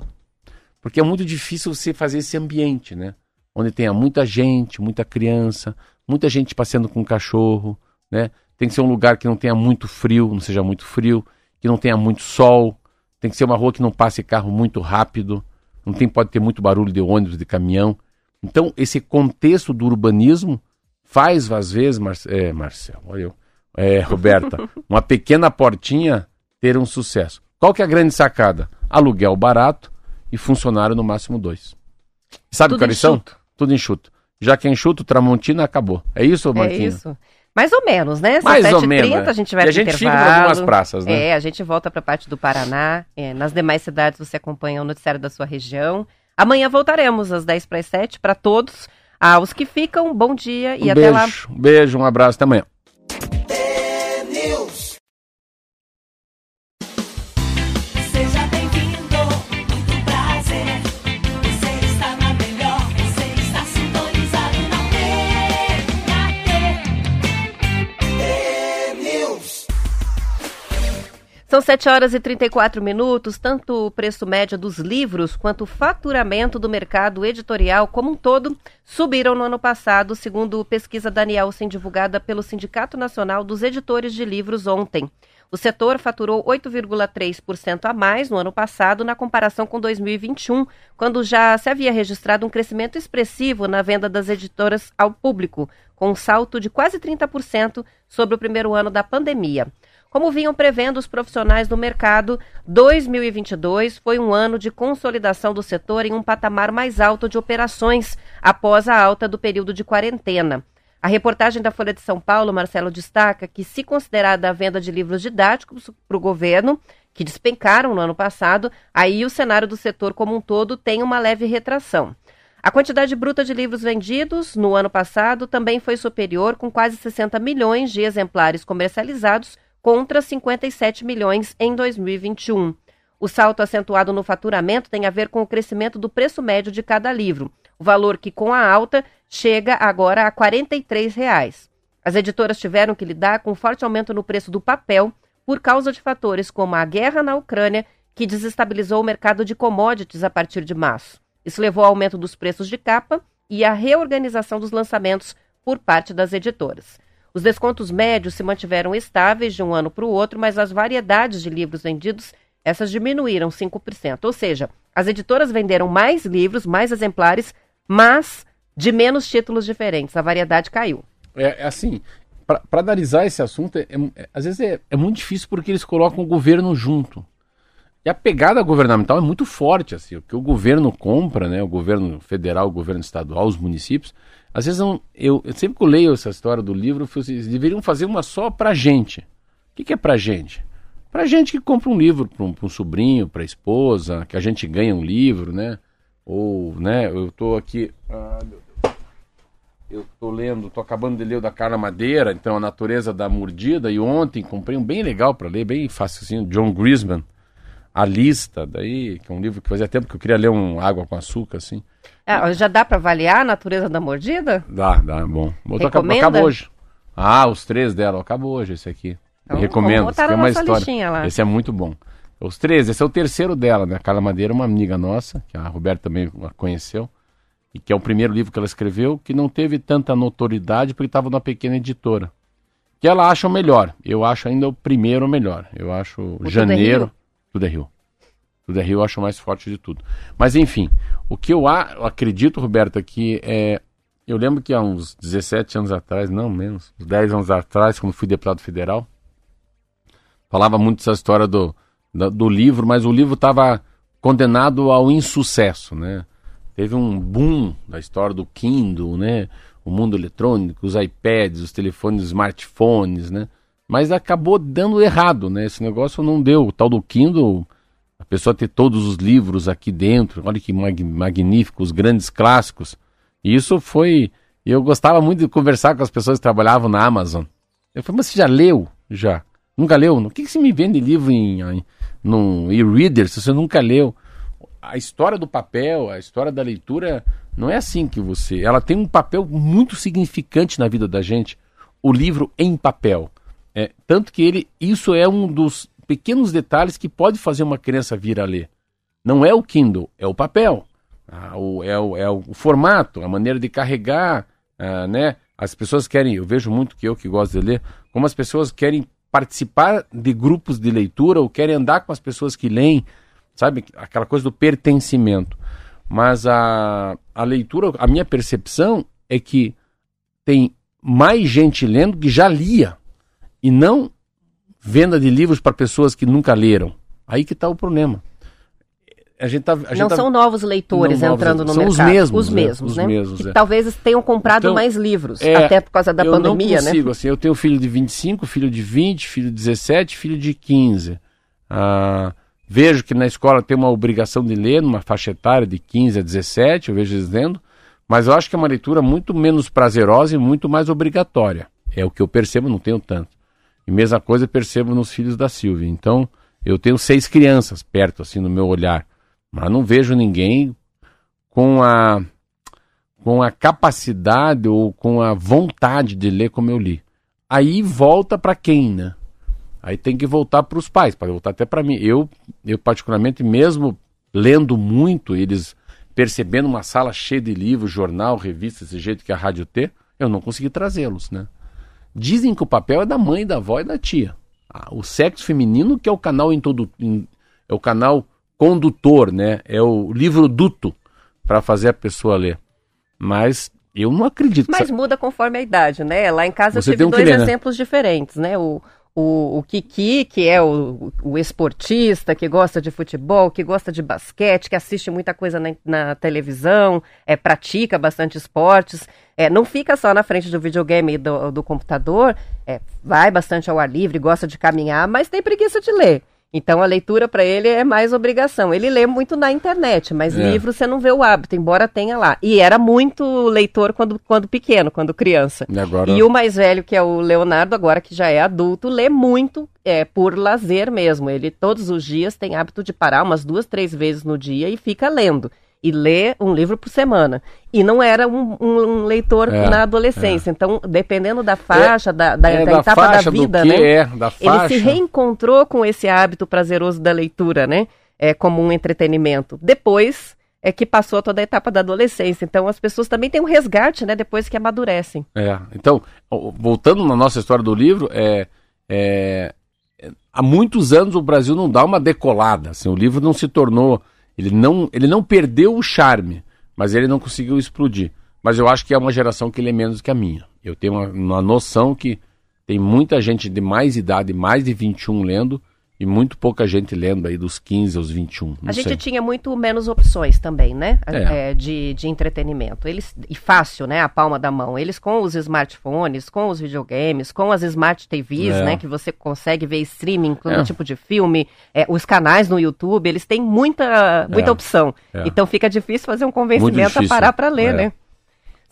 Porque é muito difícil você fazer esse ambiente, né? Onde tenha muita gente, muita criança, muita gente passeando com cachorro, né? Tem que ser um lugar que não tenha muito frio, não seja muito frio, que não tenha muito sol, tem que ser uma rua que não passe carro muito rápido, não tem, pode ter muito barulho de ônibus, de caminhão. Então, esse contexto do urbanismo faz, às vezes, Mar é, Marcelo, olha eu, é, Roberta, uma pequena portinha ter um sucesso. Qual que é a grande sacada? Aluguel barato e funcionário no máximo dois. Sabe Tudo quais são? enxuto. Tudo enxuto. Já que é enxuto, Tramontina acabou. É isso, É Marquinhos? isso. Mais ou menos, né? Mais ou 7h30, menos, é. a gente vai E a gente fica por intervalo. algumas praças, né? É, a gente volta para a parte do Paraná. É, nas demais cidades você acompanha o noticiário da sua região. Amanhã voltaremos às 10 para as 7 para todos. Aos que ficam, bom dia e um até lá. beijo, um beijo, um abraço, até amanhã. São 7 horas e 34 minutos. Tanto o preço médio dos livros quanto o faturamento do mercado editorial como um todo subiram no ano passado, segundo pesquisa da Nielsen divulgada pelo Sindicato Nacional dos Editores de Livros ontem. O setor faturou 8,3% a mais no ano passado na comparação com 2021, quando já se havia registrado um crescimento expressivo na venda das editoras ao público, com um salto de quase 30% sobre o primeiro ano da pandemia. Como vinham prevendo os profissionais do mercado, 2022 foi um ano de consolidação do setor em um patamar mais alto de operações após a alta do período de quarentena. A reportagem da Folha de São Paulo, Marcelo, destaca que, se considerada a venda de livros didáticos para o governo, que despencaram no ano passado, aí o cenário do setor como um todo tem uma leve retração. A quantidade bruta de livros vendidos no ano passado também foi superior, com quase 60 milhões de exemplares comercializados contra 57 milhões em 2021. O salto acentuado no faturamento tem a ver com o crescimento do preço médio de cada livro, o valor que, com a alta, chega agora a 43 reais. As editoras tiveram que lidar com um forte aumento no preço do papel por causa de fatores como a guerra na Ucrânia, que desestabilizou o mercado de commodities a partir de março. Isso levou ao aumento dos preços de capa e à reorganização dos lançamentos por parte das editoras. Os descontos médios se mantiveram estáveis de um ano para o outro, mas as variedades de livros vendidos, essas diminuíram 5%. Ou seja, as editoras venderam mais livros, mais exemplares, mas de menos títulos diferentes. A variedade caiu. É, é assim, para analisar esse assunto, é- é- às vezes é, é muito difícil porque eles colocam o governo junto. E a pegada governamental é muito forte, assim, o que o governo compra, né, o governo federal, o governo estadual, os municípios, às vezes não, eu, eu sempre que eu leio essa história do livro, eles deveriam fazer uma só pra gente. O que, que é pra gente? Pra gente que compra um livro para um, um sobrinho, pra esposa, que a gente ganha um livro, né? Ou, né, eu tô aqui. Ah, meu Deus. Eu tô lendo, tô acabando de ler o da Carla Madeira, então a natureza da mordida, e ontem comprei um bem legal para ler, bem assim, John Grisman, A Lista, daí, que é um livro que fazia tempo que eu queria ler um Água com Açúcar, assim. Ah, já dá para avaliar a natureza da mordida? Dá, dá, bom. Vou tô acab- Recomenda? acabou hoje. Ah, os três dela. Acabou hoje esse aqui. Então, Recomendo. Esse é uma história. lá. Esse é muito bom. Os três, esse é o terceiro dela, né? A Carla Madeira uma amiga nossa, que a Roberta também a conheceu, e que é o primeiro livro que ela escreveu, que não teve tanta notoriedade porque estava numa pequena editora. Que ela acha o melhor. Eu acho ainda o primeiro o melhor. Eu acho é janeiro. Tudo é Rio. Tudo é Rio, eu acho mais forte de tudo. Mas enfim, o que eu, acredito, Roberto, aqui é. Eu lembro que há uns 17 anos atrás, não menos, uns 10 anos atrás, quando fui deputado federal, falava muito essa história do, da- do livro, mas o livro estava condenado ao insucesso, né? Teve um boom da história do Kindle, né? O mundo eletrônico, os iPads, os telefones, os smartphones, né? Mas acabou dando errado, né? Esse negócio não deu. O tal do Kindle, a pessoa ter todos os livros aqui dentro, olha que mag magnífico, os grandes clássicos. E isso foi. Eu gostava muito de conversar com as pessoas que trabalhavam na Amazon. Eu falei, mas você já leu? Já. Nunca leu? O que, que você me vende livro em, em num e-reader se você nunca leu? A história do papel, a história da leitura, não é assim que você. Ela tem um papel muito significante na vida da gente. O livro em papel. É, tanto que ele, isso é um dos pequenos detalhes que pode fazer uma criança vir a ler. Não é o Kindle, é o papel. Ah, o- é, o, é o formato, a maneira de carregar, ah, né? As pessoas querem, eu vejo muito que eu que gosto de ler, como as pessoas querem participar de grupos de leitura ou querem andar com as pessoas que leem, sabe? Aquela coisa do pertencimento. Mas a, a leitura, a minha percepção é que tem mais gente lendo que já lia e não venda de livros para pessoas que nunca leram. Aí que está o problema. A gente tá, a gente Não tá- são novos leitores Não novos entrando no leitores, são mercado. os mesmos, Os né? mesmos, Os né? mesmos, que é. talvez tenham comprado Então, mais livros, é, até por causa da eu pandemia, não né? consigo, assim, eu tenho filho de 25, filho de 20, filho de 17, filho de 15. Ah, vejo que na escola tem uma obrigação de ler, numa faixa etária de 15 a 17, eu vejo eles lendo, mas eu acho que é uma leitura muito menos prazerosa e muito mais obrigatória. É o que eu percebo, não tenho tanto. E mesma coisa percebo nos filhos da Silvia. Então, eu tenho seis crianças perto, assim, no meu olhar, mas não vejo ninguém com a com a capacidade ou com a vontade de ler como eu li. Aí volta para quem, né? Aí tem que voltar para os pais, para voltar até para mim. Eu, eu particularmente, mesmo lendo muito, eles percebendo uma sala cheia de livros, jornal, revista, desse jeito que a rádio tem, eu não consegui trazê-los, né? Dizem que o papel é da mãe, da avó e da tia. Ah, o sexo feminino que é o canal em todo, em- é o canal condutor, né? É o livro duto para fazer a pessoa ler. Mas eu não acredito. Mas muda conforme a idade, né? Lá em casa Você eu tive um dois ler, né? exemplos diferentes, né? O, o, o Kiki, que é o, o esportista, que gosta de futebol, que gosta de basquete, que assiste muita coisa na, na televisão, é, pratica bastante esportes, é, não fica só na frente do videogame e do, do computador, é, vai bastante ao ar livre, gosta de caminhar, mas tem preguiça de ler. Então a leitura para ele é mais obrigação. Ele lê muito na internet, mas É. livro você não vê o hábito, embora tenha lá. E era muito leitor quando, quando pequeno, quando criança. E agora- E o mais velho, que é o Leonardo, agora que já é adulto, lê muito é, por lazer mesmo. Ele todos os dias tem hábito de parar umas duas, três vezes no dia e fica lendo. E lê um livro por semana. E não era um, um- leitor É, na adolescência. Então, dependendo da faixa, da, da, é da da etapa faixa, da vida, né? é, da Ele faixa. se reencontrou com esse hábito prazeroso da leitura, né? É, como um entretenimento. Depois é que passou toda a etapa da adolescência. Então as pessoas também têm um resgate, né? Depois que amadurecem. É, então, voltando na nossa história do livro, é, é, é, há muitos anos o Brasil não dá uma decolada. Assim, o livro não se tornou. Ele não, ele não perdeu o charme, mas ele não conseguiu explodir. Mas eu acho que é uma geração que lê menos que a minha. Eu tenho uma, uma noção que tem muita gente de mais idade, mais de 21 lendo, e muito pouca gente lendo aí dos 15 aos 21. Não a gente sei. tinha muito menos opções também, né? É. É, de, de entretenimento. Eles, e fácil, né? A palma da mão. Eles com os smartphones, com os videogames, com as smart TVs, É. né? Que você consegue ver streaming, todo É. tipo de filme. É, os canais no YouTube, eles têm muita, muita É. opção. Então fica difícil fazer um convencimento a parar para ler, né?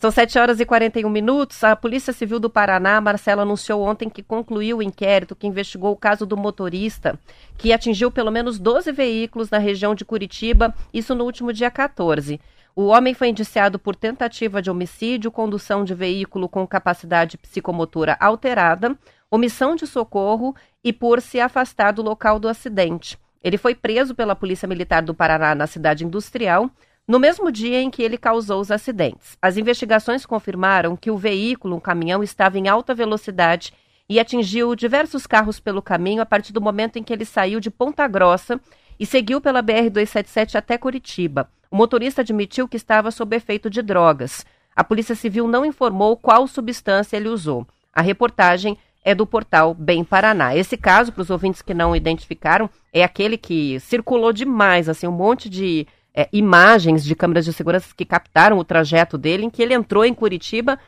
São 7 horas e 41 minutos. A Polícia Civil do Paraná, Marcelo, anunciou ontem que concluiu o inquérito que investigou o caso do motorista que atingiu pelo menos 12 veículos na região de Curitiba, isso no último dia 14. O homem foi indiciado por tentativa de homicídio, condução de veículo com capacidade psicomotora alterada, omissão de socorro e por se afastar do local do acidente. Ele foi preso pela Polícia Militar do Paraná na cidade industrial no mesmo dia em que ele causou os acidentes. As investigações confirmaram que o veículo, um caminhão, estava em alta velocidade e atingiu diversos carros pelo caminho a partir do momento em que ele saiu de Ponta Grossa e seguiu pela BR-277 até Curitiba. O motorista admitiu que estava sob efeito de drogas. A Polícia Civil não informou qual substância ele usou. A reportagem é do portal Bem Paraná. Esse caso, para os ouvintes que não identificaram, é aquele que circulou demais, assim, um monte de é, imagens de câmeras de segurança que captaram o trajeto dele, em que ele entrou em Curitiba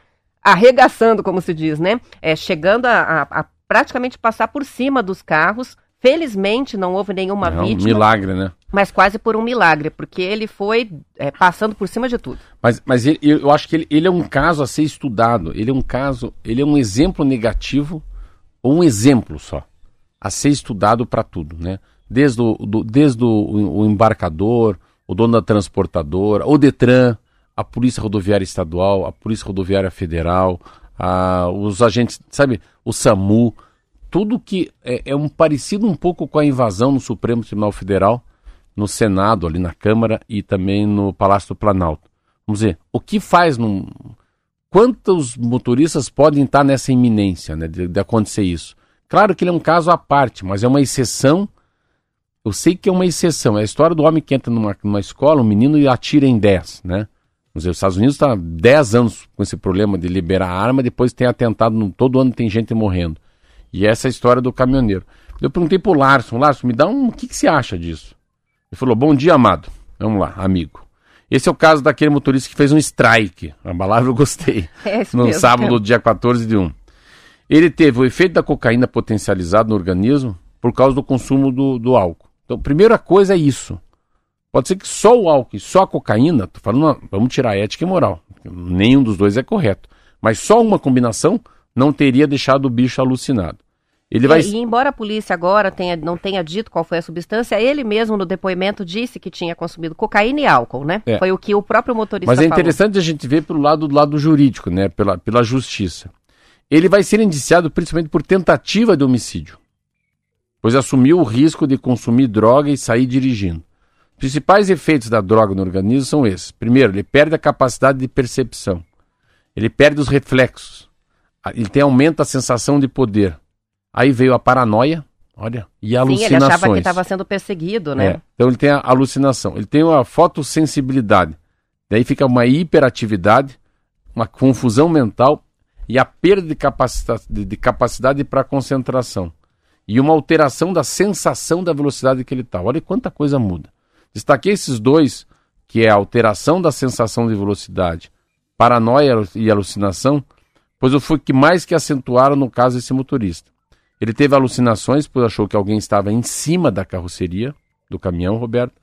arregaçando, como se diz, né? É, chegando a, a, a praticamente passar por cima dos carros. Felizmente não houve nenhuma É um vítima, milagre, né? mas quase por um milagre, porque ele foi é, passando por cima de tudo. Mas, mas ele- eu acho que ele, ele é um caso a ser estudado. Ele é um caso, ele é um exemplo negativo, ou um exemplo só, a ser estudado para tudo, né? Desde, o, do- desde o, o embarcador, o dono da transportadora, o Detran, a Polícia Rodoviária Estadual, a Polícia Rodoviária Federal, a- os agentes, sabe, o SAMU, tudo que é, é um parecido um pouco com a invasão no Supremo Tribunal Federal, no Senado, ali na Câmara e também no Palácio do Planalto. Vamos dizer, o que faz num. Quantos motoristas podem estar nessa iminência né, de, de acontecer isso? Claro que ele é um caso à parte, mas é uma exceção. Eu sei que é uma exceção. É a história do homem que entra numa, numa escola, um menino, e atira em 10, né? Os Estados Unidos está há 10 anos com esse problema de liberar arma, depois tem atentado, no- todo ano tem gente morrendo. E essa é a história do caminhoneiro. Eu perguntei pro Larson, Larson, me dá um. O que, que você acha disso? Ele falou: Bom dia, amado. Vamos lá, amigo. Esse é o caso daquele motorista que fez um strike. A palavra eu gostei. É no mesmo. sábado, dia 14 de 1. Ele teve o efeito da cocaína potencializado no organismo por causa do consumo do, do álcool. Então, primeira coisa é isso. Pode ser que só o álcool e só a cocaína, tô falando, vamos tirar a ética e moral. Nenhum dos dois é correto. Mas só uma combinação não teria deixado o bicho alucinado. Ele vai. É, E embora a polícia agora tenha- não tenha dito qual foi a substância, ele mesmo no depoimento disse que tinha consumido cocaína e álcool, né? É. Foi o que o próprio motorista Mas é falou. interessante a gente ver pelo lado do lado jurídico, né? Pela, pela justiça. Ele vai ser indiciado principalmente por tentativa de homicídio, pois assumiu o risco de consumir droga e sair dirigindo. Os principais efeitos da droga no organismo são esses. Primeiro, ele perde a capacidade de percepção. Ele perde os reflexos. Ah, Ele tem aumenta a sensação de poder. Aí veio a paranoia, olha, e Sim, alucinações. ele achava que estava sendo perseguido, né? É, Então ele tem a alucinação, ele tem uma fotossensibilidade, daí fica uma hiperatividade, uma confusão mental e a perda de capacidade, de, de capacidade para concentração e uma alteração da sensação da velocidade que ele está. Olha quanta coisa muda. Destaquei esses dois, que é a alteração da sensação de velocidade, paranoia e alucinação, pois foi o que mais que acentuaram no caso desse motorista. Ele teve alucinações, pois achou que alguém estava em cima da carroceria do caminhão, Roberto,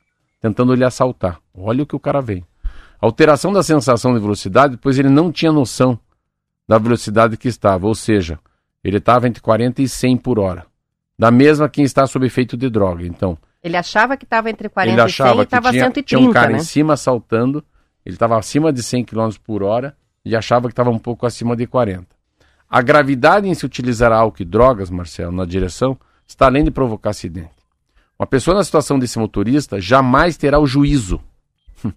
tentando lhe assaltar. Olha o que o cara vem. Alteração da sensação de velocidade, pois ele não tinha noção da velocidade que estava, ou seja, ele estava entre 40 e 100 por hora. Da mesma quem está sob efeito de droga. Então, Ele achava que estava entre 40 ele e 100 achava e que estava tinha, 130, tinha um cara né? em cima assaltando, ele estava acima de 100 km por hora e achava que estava um pouco acima de 40. A gravidade em se utilizar álcool e drogas, Marcelo, na direção, está além de provocar acidente. Uma pessoa na situação desse motorista jamais terá o juízo.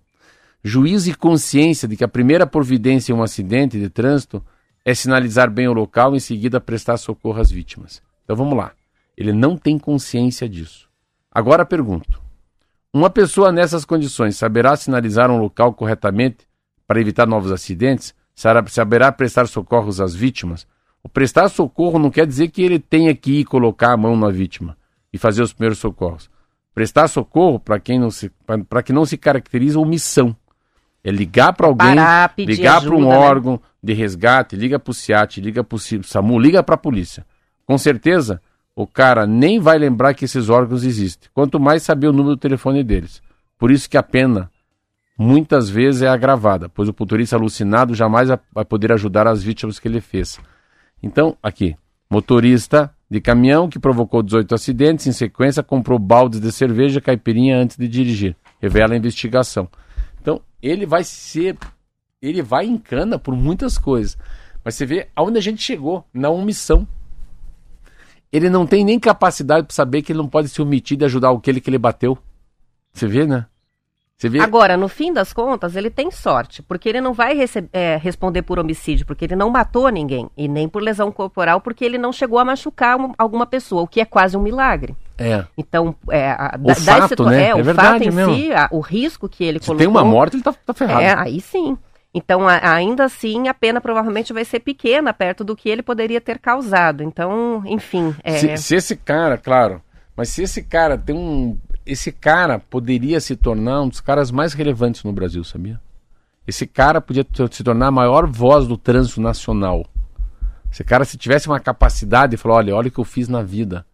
juízo e consciência de que a primeira providência em um acidente de trânsito é sinalizar bem o local e em seguida prestar socorro às vítimas. Então vamos lá. Ele não tem consciência disso. Agora pergunto: uma pessoa nessas condições saberá sinalizar um local corretamente para evitar novos acidentes? Saberá prestar socorros às vítimas? O prestar socorro não quer dizer que ele tenha que ir colocar a mão na vítima e fazer os primeiros socorros. Prestar socorro, para quem não se, para que não se caracteriza omissão. É ligar para alguém, Parar, ligar para um né? órgão de resgate, liga para o SIAT, liga para o SAMU, liga para a polícia. Com certeza, o cara nem vai lembrar que esses órgãos existem. Quanto mais saber o número do telefone deles. Por isso que a pena muitas vezes é agravada, pois o motorista alucinado jamais vai poder ajudar as vítimas que ele fez. Então, aqui, motorista de caminhão que provocou 18 acidentes, em sequência comprou baldes de cerveja caipirinha antes de dirigir. Revela a investigação. Então, ele vai ser. Ele vai em cana por muitas coisas. Mas você vê aonde a gente chegou, na omissão. Ele não tem nem capacidade para saber que ele não pode se omitir de ajudar aquele que ele bateu. Você vê, né? Você vê. Agora, no fim das contas, ele tem sorte, porque ele não vai é, responder por homicídio, porque ele não matou ninguém, e nem por lesão corporal, porque ele não chegou a machucar um- alguma pessoa, o que é quase um milagre. É. Então, é, a, O fato, situa- né? é, o É verdade fato em mesmo. si, a- o risco que ele Se colocou. tem uma morte, ele tá, tá ferrado. É, aí sim. Então, a- ainda assim, a pena provavelmente vai ser pequena perto do que ele poderia ter causado. Então, enfim. É, Se, se esse cara, claro, mas se esse cara tem um. Esse cara poderia se tornar um dos caras mais relevantes no Brasil, sabia? Esse cara podia se tornar a maior voz do trânsito nacional. Esse cara, se tivesse uma capacidade de falar: olha, olha o que eu fiz na vida.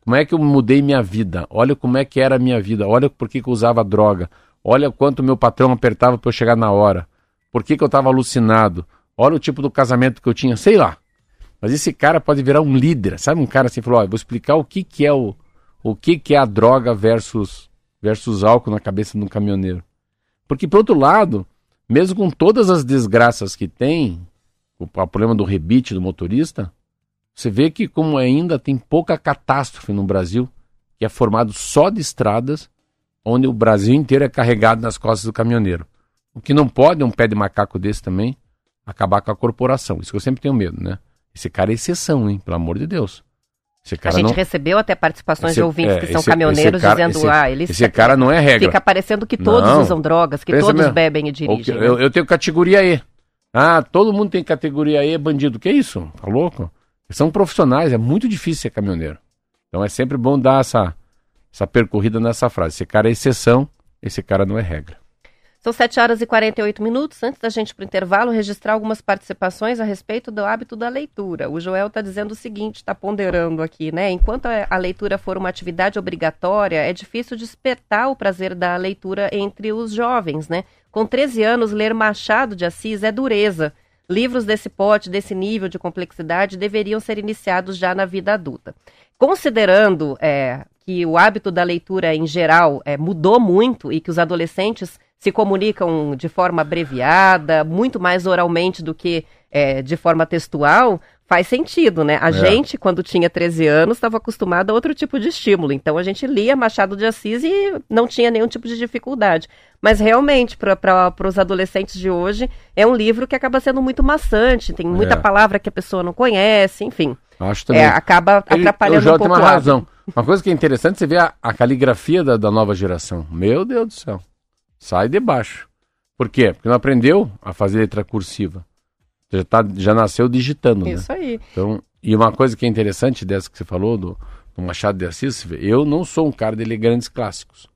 Como é que eu mudei minha vida? Olha como é que era a minha vida. Olha por que, que eu usava droga. Olha quanto meu patrão apertava para eu chegar na hora. Por que, que eu estava alucinado. Olha o tipo do casamento que eu tinha. Sei lá. Mas esse cara pode virar um líder, sabe? Um cara assim falou: vou explicar o que, que é o, o que, que é a droga versus versus álcool na cabeça de um caminhoneiro. Porque por outro lado, mesmo com todas as desgraças que tem, o, o problema do rebite do motorista, você vê que como ainda tem pouca catástrofe no Brasil, que é formado só de estradas, onde o Brasil inteiro é carregado nas costas do caminhoneiro. O que não pode é um pé de macaco desse também acabar com a corporação. Isso que eu sempre tenho medo, né? Esse cara é exceção, hein? Pelo amor de Deus. Esse a cara gente não. recebeu até participações Esse- de ouvintes é, que são esse- caminhoneiros esse cara- dizendo, ah, eles Esse cara não é regra. fica parecendo que todos Não. usam drogas, que Pensa todos mesmo. bebem e Ou que- dirigem. né? eu, eu tenho categoria E. Ah, todo mundo tem categoria E, bandido. Que isso? Tá louco? São profissionais, é muito difícil ser caminhoneiro. Então é sempre bom dar essa, essa percorrida nessa frase. Esse cara é exceção, esse cara não é regra. São 7 horas e 48 minutos. Antes da gente ir para o intervalo, registrar algumas participações a respeito do hábito da leitura. O Joel está dizendo o seguinte, está ponderando aqui, né? Enquanto a leitura for uma atividade obrigatória, é difícil despertar o prazer da leitura entre os jovens, né? Com 13 anos, ler Machado de Assis é dureza. Livros desse pote, desse nível de complexidade, deveriam ser iniciados já na vida adulta. Considerando é, que o hábito da leitura em geral é, mudou muito e que os adolescentes se comunicam de forma abreviada, muito mais oralmente do que é, de forma textual, faz sentido, né? A É. gente, quando tinha 13 anos, estava acostumado a outro tipo de estímulo. Então a gente lia Machado de Assis e não tinha nenhum tipo de dificuldade. Mas realmente, para os adolescentes de hoje, é um livro que acaba sendo muito maçante, tem muita É. palavra que a pessoa não conhece, enfim. Acho também. É, acaba Ele- atrapalhando o Joel um pouco tem uma razão. Uma coisa que é interessante, você vê a, a caligrafia da, da nova geração. Meu Deus do céu. Sai de baixo. Por quê? Porque não aprendeu a fazer letra cursiva. Já, tá, já nasceu digitando, né? Isso aí. Então, e uma coisa que é interessante dessa que você falou, do, do Machado de Assis, eu não sou um cara de ler grandes clássicos.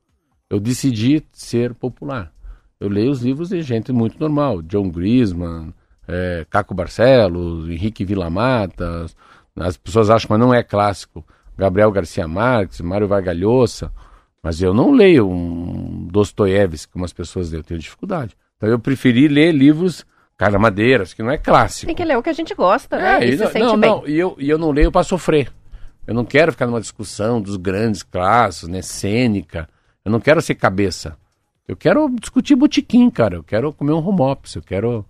Eu decidi ser popular. Eu leio os livros de gente muito normal. John Grisman, eh, Caco Barcelos, Henrique Villamatas. As pessoas acham, mas não é clássico. Gabriel Garcia Marques, Mário Vargas Llosa. Mas eu não leio um Dostoiévski, como as pessoas leem. Eu tenho dificuldade. Então eu preferi ler livros Carla Madeiras, que não é clássico. Tem que ler o que a gente gosta, né? É, e e se não, sente não, não, e eu, e eu não leio para sofrer. Eu não quero ficar numa discussão dos grandes clássicos, né? Sêneca. Eu não quero ser cabeça. Eu quero discutir botiquim, cara. Eu quero comer um home office. Eu quero.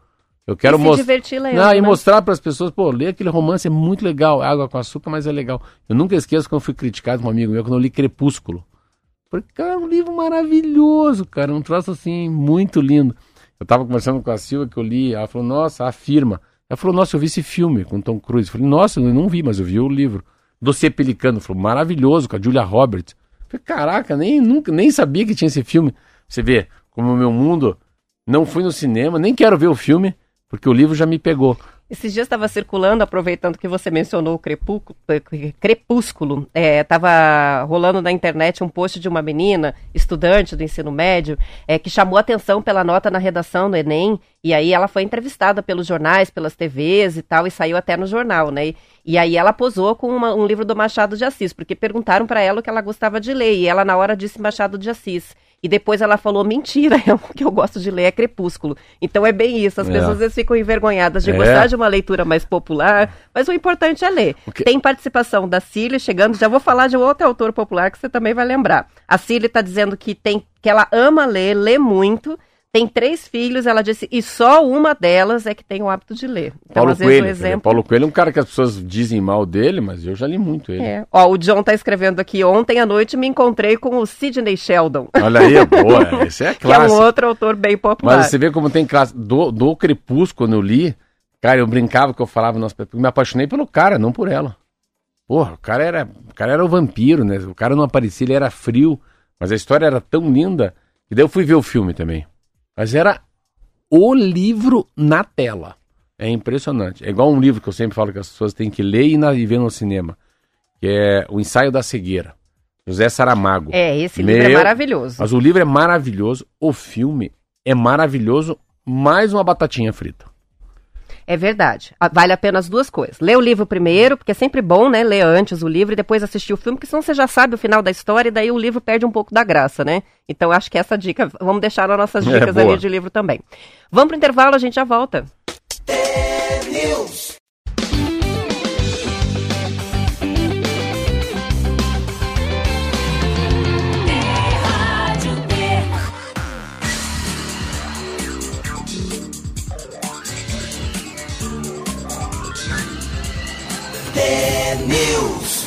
Eu quero se mostrar. Não, e né? mostrar para as pessoas, pô, ler aquele romance é muito legal. É água com açúcar, mas é legal. Eu nunca esqueço quando eu fui criticado por um amigo meu quando eu li Crepúsculo. Falei, cara, um livro maravilhoso, cara. Um troço assim, muito lindo. Eu tava conversando com a Silva que eu li, ela falou, nossa, afirma. Ela falou, nossa, eu vi esse filme com Tom Cruise. Eu falei, nossa, eu não vi, mas eu vi o livro. Doce Pelicano, falou, maravilhoso, com a Julia Roberts. Eu falei, caraca, nem, nunca, nem sabia que tinha esse filme. Você vê, como o meu mundo, não fui no cinema, nem quero ver o filme, porque o livro já me pegou. Esses dias estava circulando, aproveitando que você mencionou o crepúsculo, estava rolando na internet um post de uma menina, estudante do ensino médio, é, que chamou atenção pela nota na redação do Enem, e aí ela foi entrevistada pelos jornais, pelas TVs e tal, e saiu até no jornal, né? E, e aí ela posou com uma- um livro do Machado de Assis, porque perguntaram para ela o que ela gostava de ler, e ela na hora disse Machado de Assis. E depois ela falou, mentira, o que eu gosto de ler é Crepúsculo. Então é bem isso, as É. pessoas às vezes ficam envergonhadas de É. gostar de uma leitura mais popular, mas o importante é ler. que- Tem participação da Cília chegando, já vou falar de outro autor popular que você também vai lembrar. A Cília está dizendo que, tem, que ela ama ler, lê muito, Tem três filhos, ela disse, e só uma delas é que tem o hábito de ler. Então, Paulo às vezes, Coelho. o exemplo. Paulo Coelho é um cara que as pessoas dizem mal dele, mas eu já li muito ele. É. Ó, o John tá escrevendo aqui, ontem à noite me encontrei com o Sidney Sheldon, Olha aí, boa. Esse é que é um clássico. outro autor bem popular. Mas você vê como tem classe. Do, do Crepúsculo, quando eu li, cara, eu brincava que eu falava, nossa, eu me apaixonei pelo cara, não por ela. Porra, o cara era, o cara era o vampiro, né? O cara não aparecia, ele era frio, mas a história era tão linda. E daí eu fui ver o filme também. Mas era o livro na tela. É impressionante. É igual um livro que eu sempre falo que as pessoas têm que ler e, na, e ver no cinema. Que é O Ensaio da Cegueira. José Saramago. É, esse livro é Meu- maravilhoso. Mas o livro é maravilhoso, o filme é maravilhoso, mais uma batatinha frita. É verdade. Ah, Vale a pena as duas coisas. Lê o livro primeiro, porque é sempre bom, né? Ler antes o livro e depois assistir o filme, porque senão você já sabe o final da história e daí o livro perde um pouco da graça, né? Então acho que essa dica, vamos deixar nas nossas É, dicas boa. ali de livro também. Vamos pro intervalo, a gente já volta. News. News.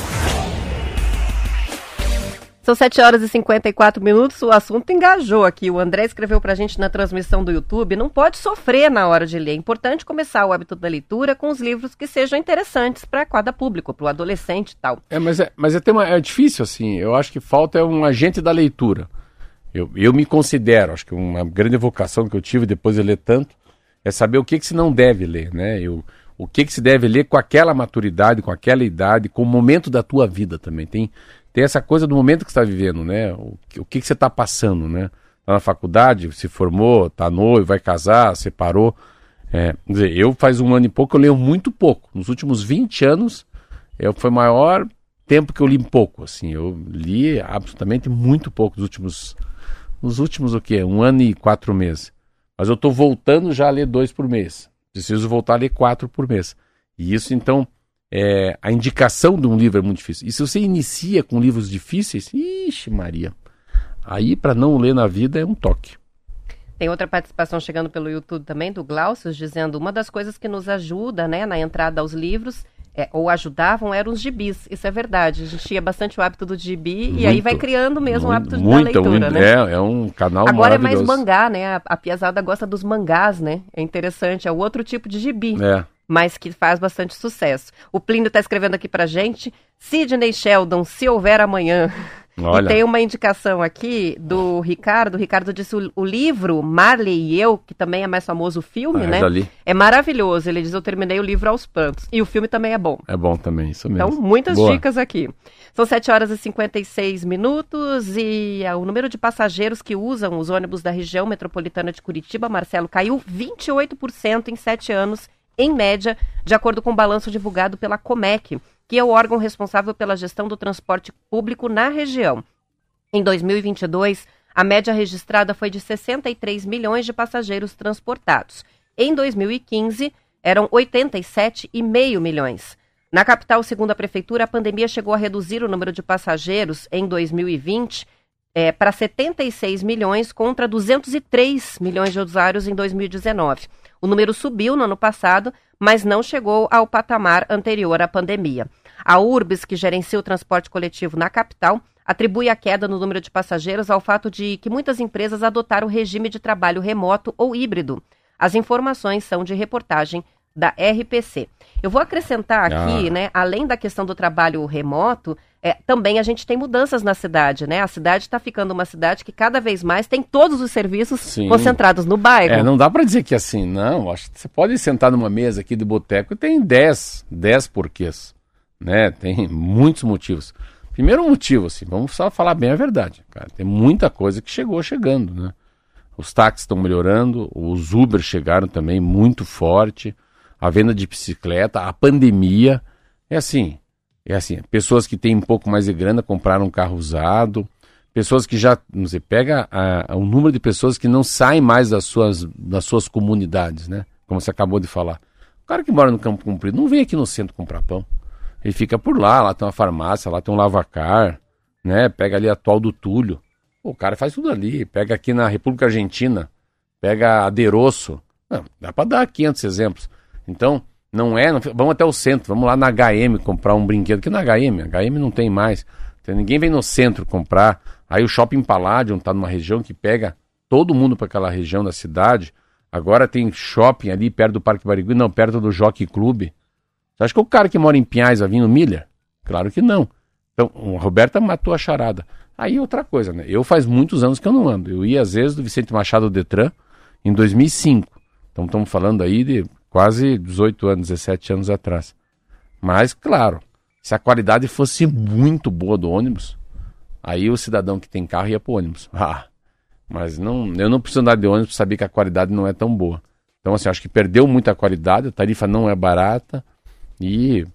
São 7 horas e 54 minutos, o assunto engajou aqui. O André escreveu pra gente na transmissão do YouTube: não pode sofrer na hora de ler. É importante começar o hábito da leitura com os livros que sejam interessantes para cada público, para o adolescente e tal. É, mas é, mas é, tema, é difícil, assim. Eu acho que falta é um agente da leitura. Eu, eu me considero, acho que uma grande vocação que eu tive depois de ler tanto é saber o que, que se não deve ler, né? Eu, o que, que se deve ler com aquela maturidade, com aquela idade, com o momento da tua vida também. Tem, tem essa coisa do momento que está vivendo, né? O, o que, que você está passando, né? Tá na faculdade, se formou, tá noivo, vai casar, separou. É, quer dizer, eu faz um ano e pouco, eu leio muito pouco. Nos últimos 20 anos, eu, foi o maior tempo que eu li pouco, assim. Eu li absolutamente muito pouco nos últimos, nos últimos o quê? Um ano e quatro meses. Mas eu estou voltando já a ler dois por mês. Preciso voltar a ler quatro por mês. E isso, então, é, a indicação de um livro é muito difícil. E se você inicia com livros difíceis, ixi, Maria. Aí, para não ler na vida, é um toque. Tem outra participação chegando pelo YouTube também, do Glaucius, dizendo uma das coisas que nos ajuda né, na entrada aos livros, é, ou ajudavam, eram os gibis. Isso é verdade. A gente tinha bastante o hábito do gibi e aí Muito. vai criando mesmo o Muito, hábito muito, da leitura, muito. né? É, é um canal Agora é mais mangá, né? A, a piazada gosta dos mangás, né? É interessante, é o outro tipo de gibi, É. mas que faz bastante sucesso. O Plínio está escrevendo aqui pra gente, Sidney Sheldon, se houver amanhã. Olha. E tem uma indicação aqui do Ricardo. O Ricardo disse o, o livro Marley e Eu, que também é mais famoso o filme, Ah, né? já li. É maravilhoso. Ele diz: Eu terminei o livro aos prantos. E o filme também é bom. É bom também, isso mesmo. Então, muitas Boa. dicas aqui. São 7 horas e 56 minutos e ah, o número de passageiros que usam os ônibus da região metropolitana de Curitiba, Marcelo, caiu 28% em 7 anos, em média, de acordo com o balanço divulgado pela Comec, que é o órgão responsável pela gestão do transporte público na região. Em 2022, a média registrada foi de 63 milhões de passageiros transportados. Em 2015, eram 87,5 milhões. Na capital, segundo a prefeitura, a pandemia chegou a reduzir o número de passageiros em 2020 é, para 76 milhões contra 203 milhões de usuários em 2019. O número subiu no ano passado, mas não chegou ao patamar anterior à pandemia. A Urbis, que gerencia o transporte coletivo na capital, atribui a queda no número de passageiros ao fato de que muitas empresas adotaram o regime de trabalho remoto ou híbrido. As informações são de reportagem da RPC. Eu vou acrescentar aqui, Ah. né, além da questão do trabalho remoto, é, também a gente tem mudanças na cidade, né? A cidade está ficando uma cidade que cada vez mais tem todos os serviços Sim. concentrados no bairro. É, não dá pra dizer que assim, não. Acho que você pode sentar numa mesa aqui de boteco e tem 10, 10 porquês, né? Tem muitos motivos. Primeiro motivo, assim, vamos só falar bem a verdade, cara. Tem muita coisa que chegou chegando, né? Os táxis estão melhorando, os Uber chegaram também muito forte, a venda de bicicleta, a pandemia. É assim, é assim, pessoas que têm um pouco mais de grana compraram um carro usado, pessoas que já, não sei, pega a- o número de pessoas que não saem mais das suas, das suas comunidades, né? Como você acabou de falar. O cara que mora no Campo Comprido não vem aqui no centro comprar pão. Ele fica por lá, lá tem uma farmácia, lá tem um lavacar, né? Pega ali a atual do Túlio. O cara faz tudo ali. Pega aqui na República Argentina, pega aderoço. Não, dá para dar 500 exemplos. Então, não é. não- vamos até o centro, vamos lá na HM comprar um brinquedo, que na HM, HM não tem mais. Então, ninguém vem no centro comprar. Aí o Shopping Palladium tá numa região que pega todo mundo para aquela região da cidade. Agora tem shopping ali perto do Parque Barigui, não, perto do Jockey Clube. Você acha que o cara que mora em Pinhais vai vir no Milha? Claro que não. Então, a Roberta matou a charada. Aí outra coisa, né? Eu faz muitos anos que eu não ando. Eu ia às vezes do Vicente Machado Detran em 2005. Então estamos falando aí de quase 18 anos, 17 anos atrás. Mas, claro, se a qualidade fosse muito boa do ônibus, aí o cidadão que tem carro ia pro ônibus. Ah, mas não, eu não preciso andar de ônibus para saber que a qualidade não é tão boa. Então, assim, acho que perdeu muita qualidade, a tarifa não é barata e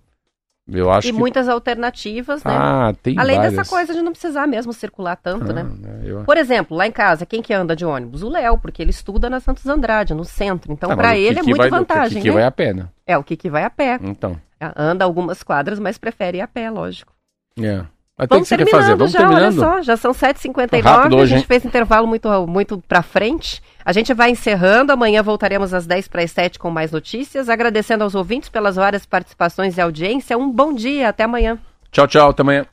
eu acho E que... muitas alternativas, né? Ah, tem Além várias. dessa coisa de não precisar mesmo circular tanto, né? Ah, né, eu- Por exemplo, lá em casa, quem que anda de ônibus? O Léo, porque ele estuda na Santos Andrade, no centro. Então, Ah, o ele é muito vai, vantagem, O Kiki né? vai a pé, né? É, o Kiki vai a pé. Então, Anda algumas quadras, mas prefere ir a pé, lógico. é. Mas tem Vamos que você quer terminando fazer, vamos já, terminando. olha só, já são 7h59, Rápido a hoje, gente hein? fez intervalo muito, muito pra frente. A gente vai encerrando, amanhã voltaremos às 10 para as 7 com mais notícias. Agradecendo aos ouvintes pelas várias participações e audiência. Um bom dia, até amanhã. Tchau, tchau, até amanhã.